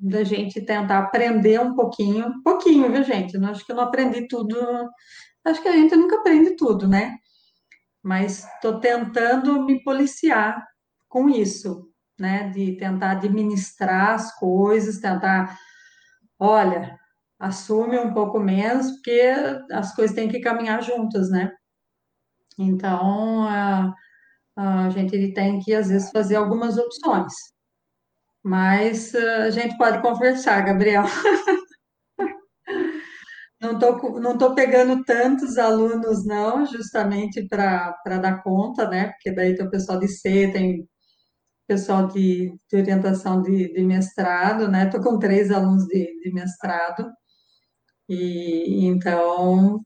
da gente tentar aprender um pouquinho, pouquinho, viu, gente? Não acho que eu não aprendi tudo. Acho que a gente nunca aprende tudo, né? Mas estou tentando me policiar com isso, né? De tentar administrar as coisas, tentar, olha, assume um pouco menos, porque as coisas têm que caminhar juntas, né? Então, uh, a gente tem que, às vezes, fazer algumas opções. Mas eh, a gente pode conversar, Gabriel. Não estou não tô pegando tantos alunos, não, justamente para dar conta, né? Porque daí tem o pessoal de C, tem pessoal de, de orientação de, de, mestrado, né? Estou com três alunos de, de mestrado. E então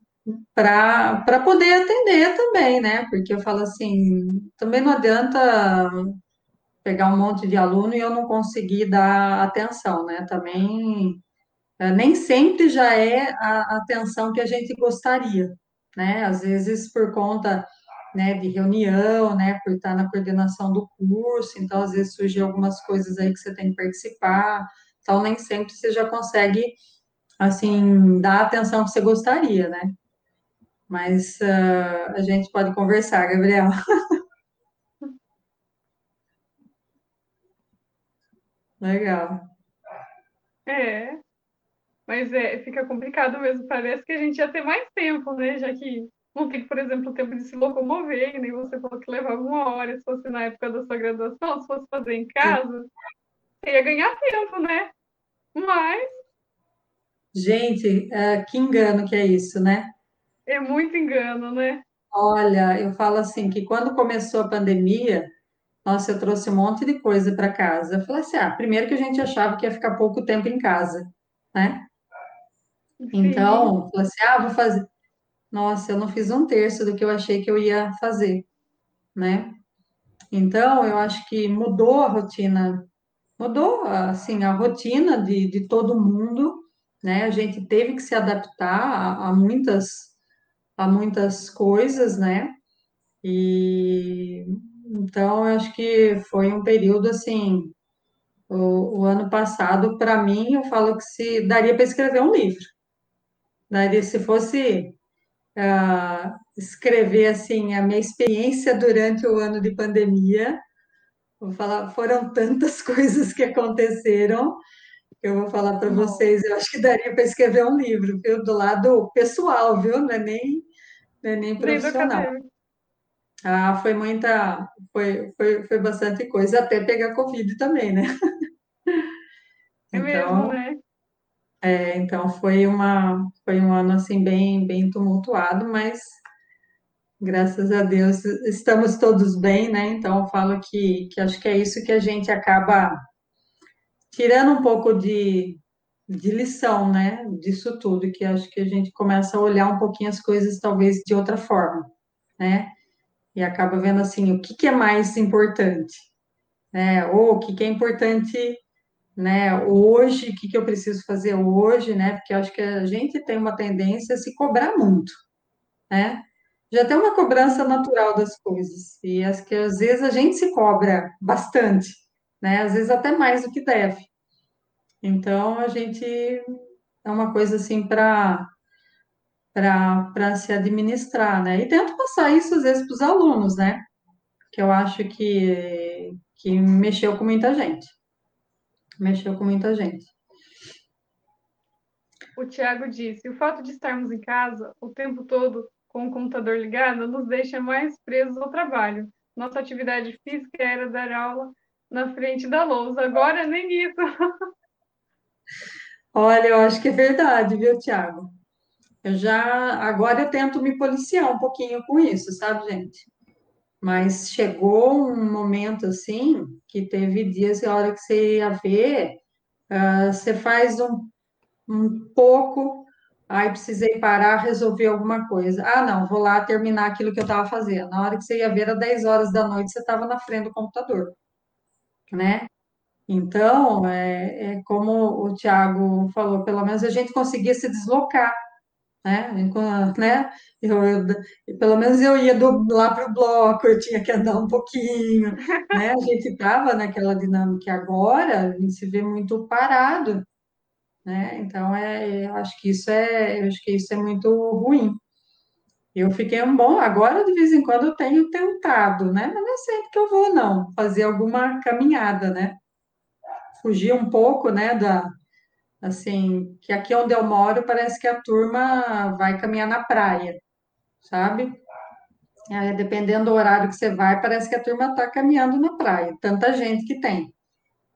para poder atender também, né? Porque eu falo assim, também não adianta pegar um monte de aluno e eu não conseguir dar atenção, né? Também eh, nem sempre já é a atenção que a gente gostaria, né? Às vezes por conta né, de reunião, né, por estar na coordenação do curso, então às vezes surgem algumas coisas aí que você tem que participar, então nem sempre você já consegue, assim, dar a atenção que você gostaria, né? Mas uh, a gente pode conversar, Gabriel. Legal. É, mas é, fica complicado mesmo. Parece que a gente ia ter mais tempo, né? Já que não tem, por exemplo, o tempo de se locomover, nem você falou que levava uma hora, se fosse na época da sua graduação, se fosse fazer em casa, você ia ganhar tempo, né? Mas. Gente, uh, que engano que é isso, né? É muito engano, né? Olha, eu falo assim, que quando começou a pandemia, nossa, eu trouxe um monte de coisa para casa. Eu falei assim, ah, primeiro que a gente achava que ia ficar pouco tempo em casa, né? Então, falei assim, ah, vou fazer. Nossa, eu não fiz um terço do que eu achei que eu ia fazer, né? Então, eu acho que mudou a rotina, mudou, assim, a rotina de, de todo mundo, né? A gente teve que se adaptar a, a muitas, a muitas coisas, né? E então, eu acho que foi um período assim. O, o ano passado, para mim, eu falo que se daria para escrever um livro. Daria, se fosse uh, escrever assim a minha experiência durante o ano de pandemia, vou falar, foram tantas coisas que aconteceram eu vou falar para vocês, eu acho que daria para escrever um livro, viu? Do lado pessoal, viu? Não é nem, não é nem profissional. Ah, foi muita, foi, foi, foi bastante coisa, até pegar Covid também, né? É então, mesmo, né? É, então foi uma, foi um ano assim bem, bem tumultuado, mas graças a Deus estamos todos bem, né? Então eu falo que, que acho que é isso que a gente acaba tirando um pouco de, de lição, né? Disso tudo, que acho que a gente começa a olhar um pouquinho as coisas talvez de outra forma, né? e acaba vendo assim o que, que é mais importante, né? Ou o que, que é importante, né? Hoje, o que, que eu preciso fazer hoje, né? Porque acho que a gente tem uma tendência a se cobrar muito, né? Já tem uma cobrança natural das coisas e acho que às vezes a gente se cobra bastante, né? Às vezes até mais do que deve. Então a gente é uma coisa assim para para se administrar, né? E tento passar isso às vezes para os alunos, né? Que eu acho que, que mexeu com muita gente. Mexeu com muita gente. O Tiago disse: o fato de estarmos em casa o tempo todo com o computador ligado nos deixa mais presos ao trabalho. Nossa atividade física era dar aula na frente da lousa, agora nem isso. Olha, eu acho que é verdade, viu, Tiago? Eu já, agora eu tento me policiar um pouquinho com isso, sabe, gente? Mas chegou um momento assim que teve dias e a hora que você ia ver, uh, você faz um, um pouco, aí precisei parar, resolver alguma coisa. Ah, não, vou lá terminar aquilo que eu estava fazendo. Na hora que você ia ver, era 10 horas da noite, você estava na frente do computador, né? Então, é, é como o Tiago falou, pelo menos a gente conseguia se deslocar né? né? Eu, eu, pelo menos eu ia do, lá para o bloco, eu tinha que andar um pouquinho, né? A gente estava naquela dinâmica agora, a gente se vê muito parado, né? Então é, eu acho que isso é, eu acho que isso é muito ruim. Eu fiquei um bom, agora de vez em quando eu tenho tentado, né? Mas não é sempre que eu vou, não, fazer alguma caminhada, né? Fugir um pouco, né, da, assim, que aqui onde eu moro parece que a turma vai caminhar na praia, sabe? É, dependendo do horário que você vai, parece que a turma está caminhando na praia, tanta gente que tem.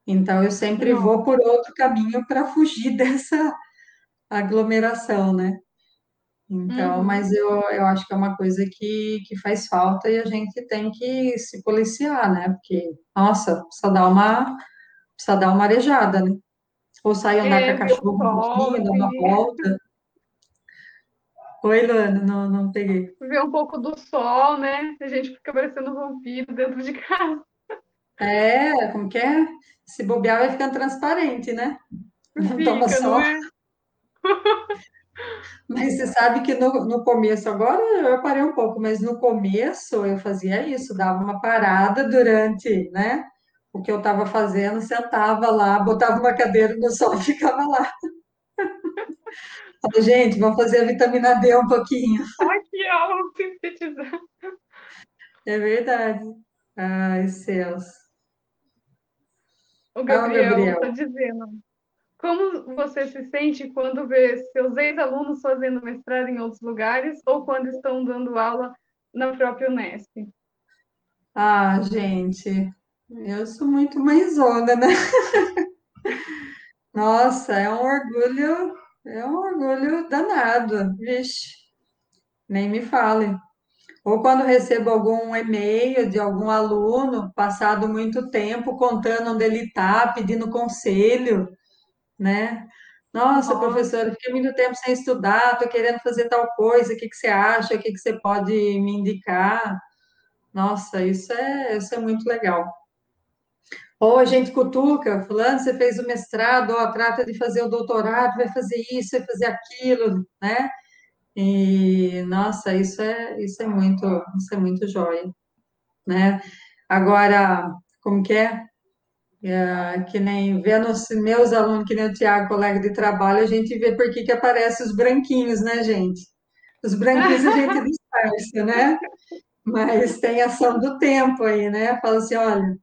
Então eu sempre Não. vou por outro caminho para fugir dessa aglomeração, né? Então, uhum. mas eu, eu acho que é uma coisa que, que faz falta e a gente tem que se policiar, né? Porque, nossa, precisa dar uma, precisa dar uma arejada, né? Ou sai andar é, com a cachorro um pouquinho, dar uma volta. Oi, Luana, não, não peguei. Ver um pouco do sol, né? A gente fica parecendo vampiro dentro de casa. É, como que é? Se bobear vai ficando transparente, né? Não Fica, toma sol. É? Mas você sabe que no, no começo, agora eu parei um pouco, mas no começo eu fazia isso, dava uma parada durante, né? O que eu estava fazendo, sentava lá, botava uma cadeira no sol e ficava lá. Falei, gente, vamos fazer a vitamina D um pouquinho. Ai, que aula sintetizar. É verdade. Ai, céus. O Gabriel está dizendo. Como você se sente quando vê seus ex-alunos fazendo mestrado em outros lugares ou quando estão dando aula na própria Unesp? Ah, gente, eu sou muito mãezona, né? Nossa, é um orgulho, é um orgulho danado, vixe, nem me fale. Ou quando recebo algum e-mail de algum aluno, passado muito tempo, contando onde ele está, pedindo conselho, né? Nossa, Nossa. professora, fiquei muito tempo sem estudar, estou querendo fazer tal coisa, o que que você acha? O que que você pode me indicar? Nossa, isso é, isso é muito legal. Ou a gente cutuca, fulano, você fez o mestrado, ó, trata de fazer o doutorado, vai fazer isso, vai fazer aquilo, né? E, nossa, isso é, isso é muito, isso é muito jóia, né? Agora, como que é? É, que nem vendo os meus alunos, que nem o Tiago, colega de trabalho, a gente vê por que que aparece os branquinhos, né, gente? Os branquinhos a gente disfarça, né? Mas tem ação do tempo aí, né? Fala assim, olha,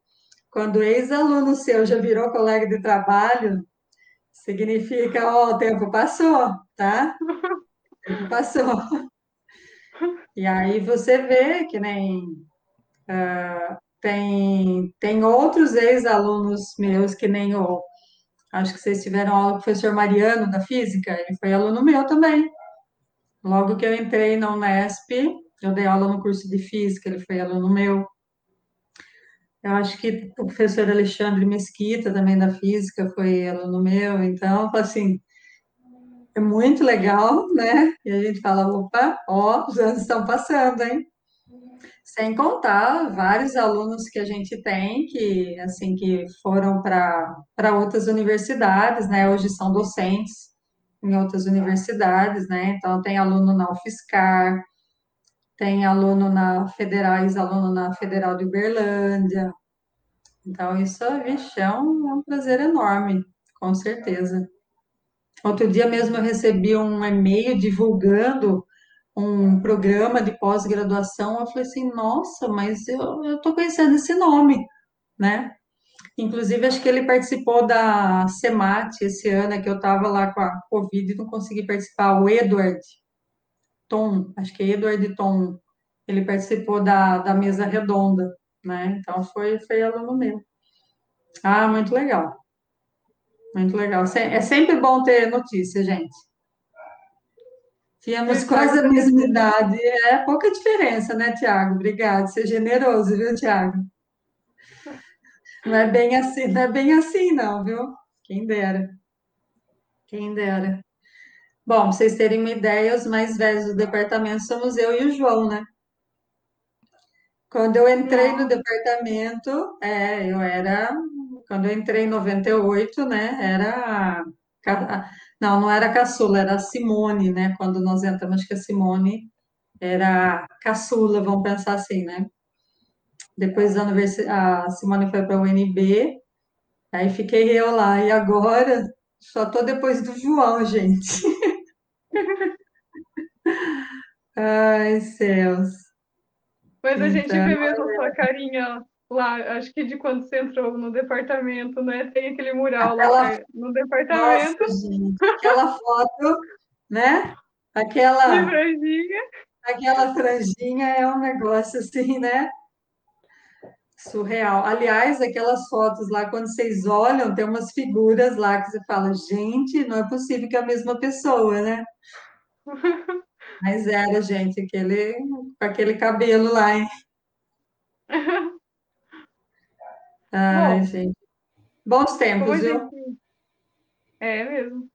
quando ex-aluno seu já virou colega de trabalho, significa, ó, o tempo passou, tá? O tempo passou. E aí você vê que nem uh, tem, tem outros ex-alunos meus que nem o. Acho que vocês tiveram aula com o professor Mariano da física, ele foi aluno meu também. Logo que eu entrei na Unesp, eu dei aula no curso de física, ele foi aluno meu. Eu acho que o professor Alexandre Mesquita, também da física, foi aluno meu. Então, assim, é muito legal, né? E a gente fala, opa, ó, os anos estão passando, hein? Sem contar vários alunos que a gente tem que, assim, que foram para outras universidades, né? Hoje são docentes em outras universidades, né? Então, tem aluno na UFSCar, tem aluno na Federais, aluno na Federal de Uberlândia. Então, isso, vixe, é um, é um prazer enorme, com certeza. Outro dia mesmo eu recebi um e-mail divulgando um programa de pós-graduação. Eu falei assim, nossa, mas eu estou conhecendo esse nome, né? Inclusive, acho que ele participou da SEMAT esse ano, que eu estava lá com a Covid e não consegui participar. O Edward Tom, acho que é Edward Tom, ele participou da, da mesa redonda, né? Então, foi, foi aluno meu. Ah, muito legal. Muito legal. É sempre bom ter notícia, gente. Tínhamos quase a mesma idade. É pouca diferença, né, Tiago? Obrigado. Ser generoso, viu, Tiago? Não é bem assim, não é bem assim, não, viu? Quem dera. Quem dera. Bom, pra vocês terem uma ideia, os mais velhos do departamento somos eu e o João, né? Quando eu entrei no departamento, é, eu era. Quando eu entrei em 98, né? Era. Não, não era caçula, era a Simone, né? Quando nós entramos, acho que a Simone era caçula, vamos pensar assim, né? Depois da universidade, a Simone foi para a UNB, aí fiquei eu lá. E agora, só tô depois do João, gente. Ai, céus. Mas a gente então, vê mesmo a sua carinha lá, acho que de quando você entrou no departamento, né? Tem aquele mural aquela... lá no departamento. Nossa, gente, aquela foto, né? Aquela. De franjinha. Aquela franjinha é um negócio assim, né? Surreal. Aliás, aquelas fotos lá, quando vocês olham, tem umas figuras lá que você fala, gente, não é possível que é a mesma pessoa, né? Mas era, gente, aquele, com aquele cabelo lá, hein? Ai, Bom, gente. Bons tempos, viu? Gente... É mesmo.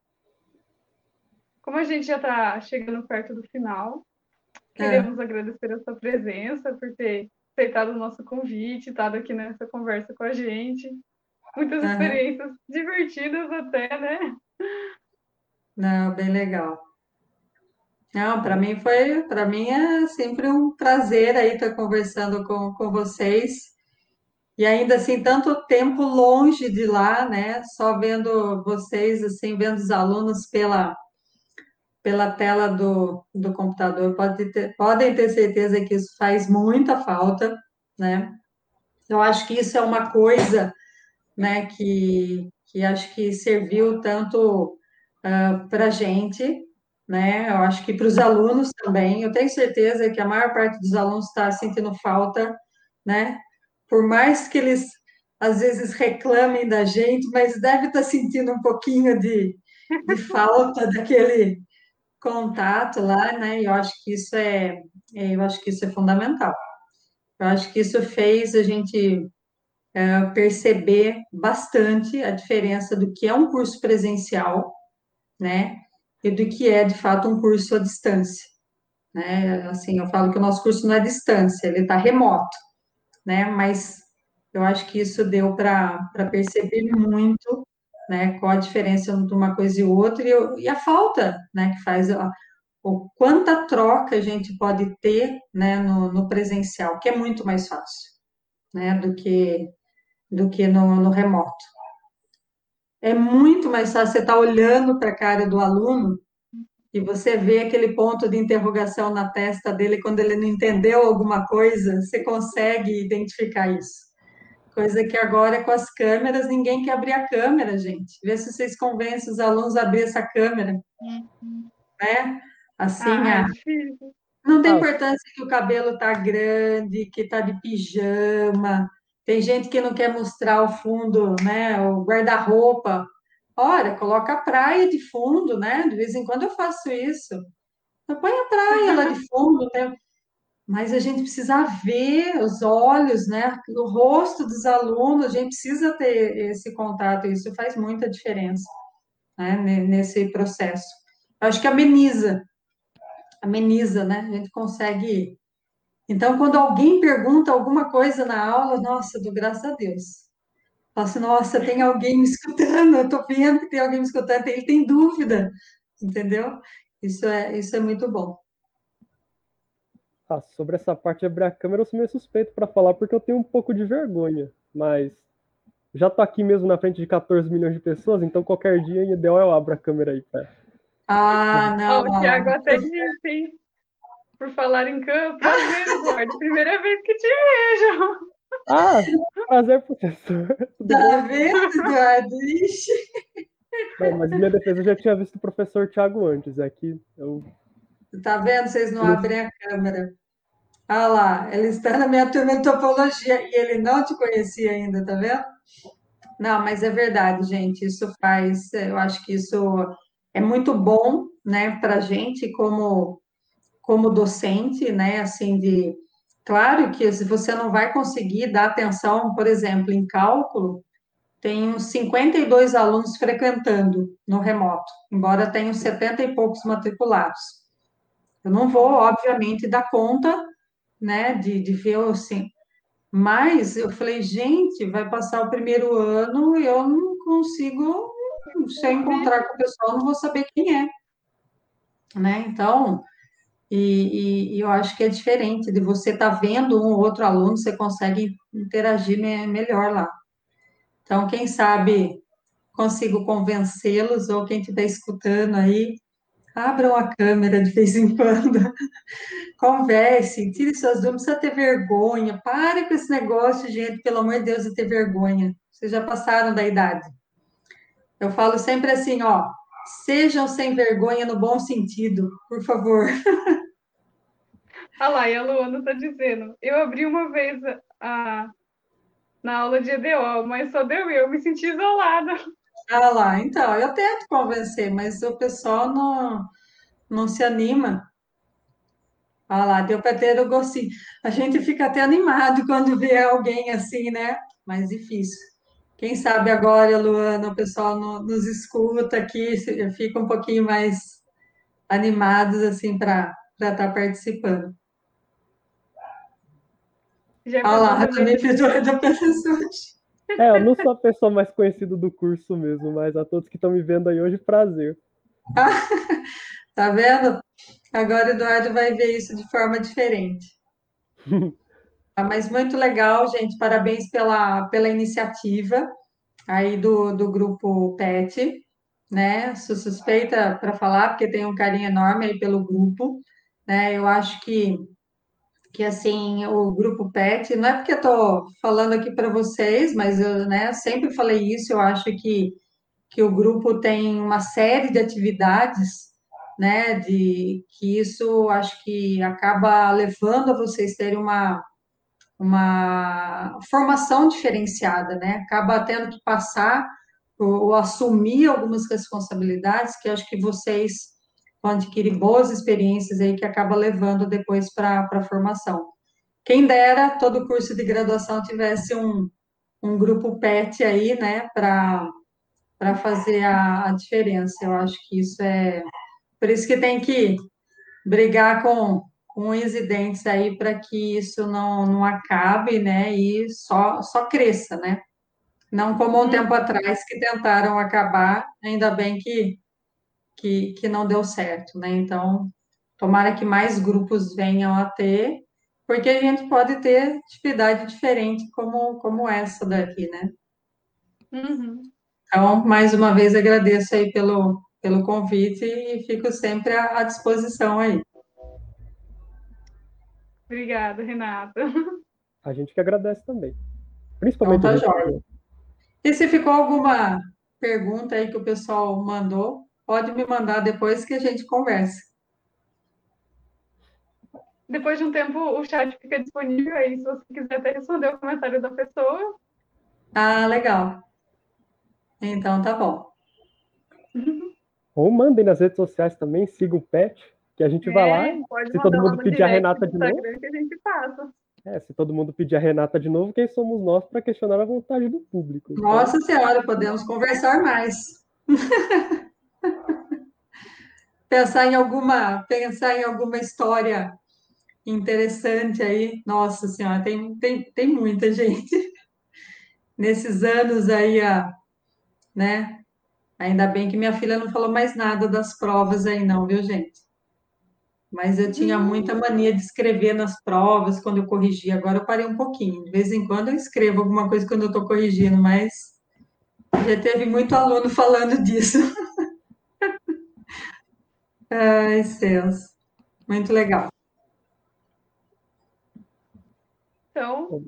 Como a gente já está chegando perto do final, é. queremos é. agradecer a sua presença por ter aceitado o nosso convite, estado aqui nessa conversa com a gente. Muitas uhum. experiências divertidas até, né? Não, bem legal. Não, para mim foi, para mim é sempre um prazer aí estar conversando com, com vocês. E ainda assim, tanto tempo longe de lá, né? Só vendo vocês, assim, vendo os alunos pela, pela tela do, do computador. Pode ter, podem ter certeza que isso faz muita falta, né? Eu acho que isso é uma coisa, né, que, que acho que serviu tanto uh, para a gente, né? Eu acho que para os alunos também. Eu tenho certeza que a maior parte dos alunos está sentindo falta, né? Por mais que eles às vezes reclamem da gente, mas deve estar tá sentindo um pouquinho de, de falta daquele contato lá, né? Eu acho que isso é, é, eu acho que isso é fundamental. Eu acho que isso fez a gente é, perceber bastante a diferença do que é um curso presencial, né? E do que é, de fato, um curso à distância. Né? Assim, eu falo que o nosso curso não é distância, ele está remoto, né? Mas eu acho que isso deu para perceber muito, né? Qual a diferença de uma coisa e outra e, e a falta, né? Que faz a, o quanta troca a gente pode ter, né? No, no presencial, que é muito mais fácil, né? Do que do que no, no remoto. É muito mais fácil você estar tá olhando para a cara do aluno e você vê aquele ponto de interrogação na testa dele quando ele não entendeu alguma coisa, você consegue identificar isso. Coisa que agora com as câmeras, ninguém quer abrir a câmera, gente. Vê se vocês convencem os alunos a abrir essa câmera. Uhum. Né? Assim, ah, a... não tem importância que o cabelo está grande, que está de pijama, tem gente que não quer mostrar o fundo, né? O guarda-roupa. Olha, coloca a praia de fundo, né? De vez em quando eu faço isso. Eu ponho a praia lá de fundo, né? Mas a gente precisa ver os olhos, né? O rosto dos alunos, a gente precisa ter esse contato, isso faz muita diferença né? nesse processo. Eu acho que ameniza, ameniza, né? A gente consegue então, quando alguém pergunta alguma coisa na aula, nossa, do graças a Deus. Falo assim, nossa, tem alguém me escutando, eu estou vendo que tem alguém me escutando, ele tem dúvida, entendeu? Isso é, isso é muito bom. Ah, sobre essa parte de abrir a câmera, eu sou meio suspeito para falar, porque eu tenho um pouco de vergonha, mas já tô aqui mesmo na frente de 14 milhões de pessoas, então qualquer dia, em ideal, eu abro a câmera aí. Pra... Ah, não. O Thiago até disse, por falar em campo. Prazer, Eduardo. Primeira vez que te vejo. Ah, prazer, professor. Tá vendo, Eduardo? Ixi. Não, mas minha defesa eu já tinha visto o professor Thiago antes. É que eu. Tá vendo? Vocês não abrem a câmera. Ah lá, ele está na minha turma de topologia e ele não te conhecia ainda, tá vendo? Não, mas é verdade, gente. Isso faz, eu acho que isso é muito bom, né, para gente como como docente, né, assim, de, claro que se você não vai conseguir dar atenção, por exemplo, em cálculo, uns 52 alunos frequentando no remoto, embora tenham 70 e poucos matriculados. Eu não vou, obviamente, dar conta, né, de, de ver assim, mas eu falei, gente, vai passar o primeiro ano e eu não consigo, se eu encontrar com o pessoal, não vou saber quem é. Né? Então, e, e, e, eu acho que é diferente de você estar tá vendo um ou outro aluno, você consegue interagir me, melhor lá. Então, quem sabe consigo convencê-los, ou quem estiver escutando aí, abram a câmera de vez em quando, conversem, tire suas dúvidas, não precisa ter vergonha, pare com esse negócio, gente, pelo amor de Deus, de ter vergonha. Vocês já passaram da idade. Eu falo sempre assim, ó, Sejam sem vergonha no bom sentido, por favor. Ah lá, e a Luana está dizendo, eu abri uma vez a, na aula de EDO, mas só deu eu, me senti isolada. Ah lá, então, eu tento convencer, mas o pessoal não, não se anima. Ah lá, deu para ter o gostinho. A gente fica até animado quando vê alguém assim, né? Mais difícil. Quem sabe agora, Luana, o pessoal no, nos escuta aqui, fica um pouquinho mais animados assim para estar tá participando. Já Olha lá, também fiz da professor. É, eu não sou a pessoa mais conhecida do curso mesmo, mas a todos que estão me vendo aí hoje, prazer. tá vendo? Agora o Eduardo vai ver isso de forma diferente. Ah, mas muito legal, gente. Parabéns pela, pela iniciativa aí do, do grupo PET, né? Sou suspeita para falar, porque tenho um carinho enorme aí pelo grupo, né? Eu acho que, que assim, o grupo PET, não é porque estou falando aqui para vocês, mas eu né, sempre falei isso, eu acho que, que o grupo tem uma série de atividades né, de que isso acho que acaba levando a vocês terem uma, uma formação diferenciada, né? Acaba tendo que passar ou, ou assumir algumas responsabilidades que acho que vocês vão adquirir boas experiências aí que acaba levando depois para a formação. Quem dera todo curso de graduação tivesse um, um grupo PET aí, né, para fazer a, a diferença. Eu acho que isso é. Por isso que tem que brigar com, com unhas e dentes aí para que isso não, não acabe, né, e só, só cresça, né? Não como um tempo atrás que tentaram acabar, ainda bem que, que, que não deu certo, né? Então, tomara que mais grupos venham a ter, porque a gente pode ter atividade diferente como, como essa daqui, né? Uhum. Então, mais uma vez agradeço aí pelo, pelo convite e fico sempre à, à disposição aí. Obrigada, Renata. A gente que agradece também. Principalmente. Então, tá. E se ficou alguma pergunta aí que o pessoal mandou, pode me mandar depois que a gente conversa. Depois de um tempo, o chat fica disponível aí, se você quiser até responder o comentário da pessoa. Ah, legal. Então tá bom. Ou mandem nas redes sociais também, siga o Pet, que a gente é, vai lá. Se todo mundo pedir a Renata de novo. Que a gente passa. É, se todo mundo pedir a Renata de novo, quem somos nós para questionar a vontade do público? Então... Nossa Senhora, podemos conversar mais. pensar em alguma, pensar em alguma história interessante aí. Nossa Senhora, tem, tem, tem muita gente. Nesses anos aí, né? Ainda bem que minha filha não falou mais nada das provas aí, não, viu, gente? Mas eu tinha muita mania de escrever nas provas quando eu corrigia. Agora eu parei um pouquinho. De vez em quando eu escrevo alguma coisa quando eu estou corrigindo, mas já teve muito aluno falando disso. Ai, céus. Muito legal. Então,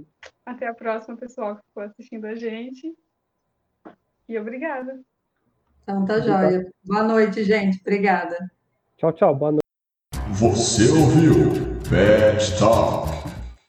até a próxima, pessoal que ficou assistindo a gente. E obrigada. Então tá jóia. Boa noite, gente. Obrigada. Tchau, tchau. Boa noite. Você ouviu Pet Talk.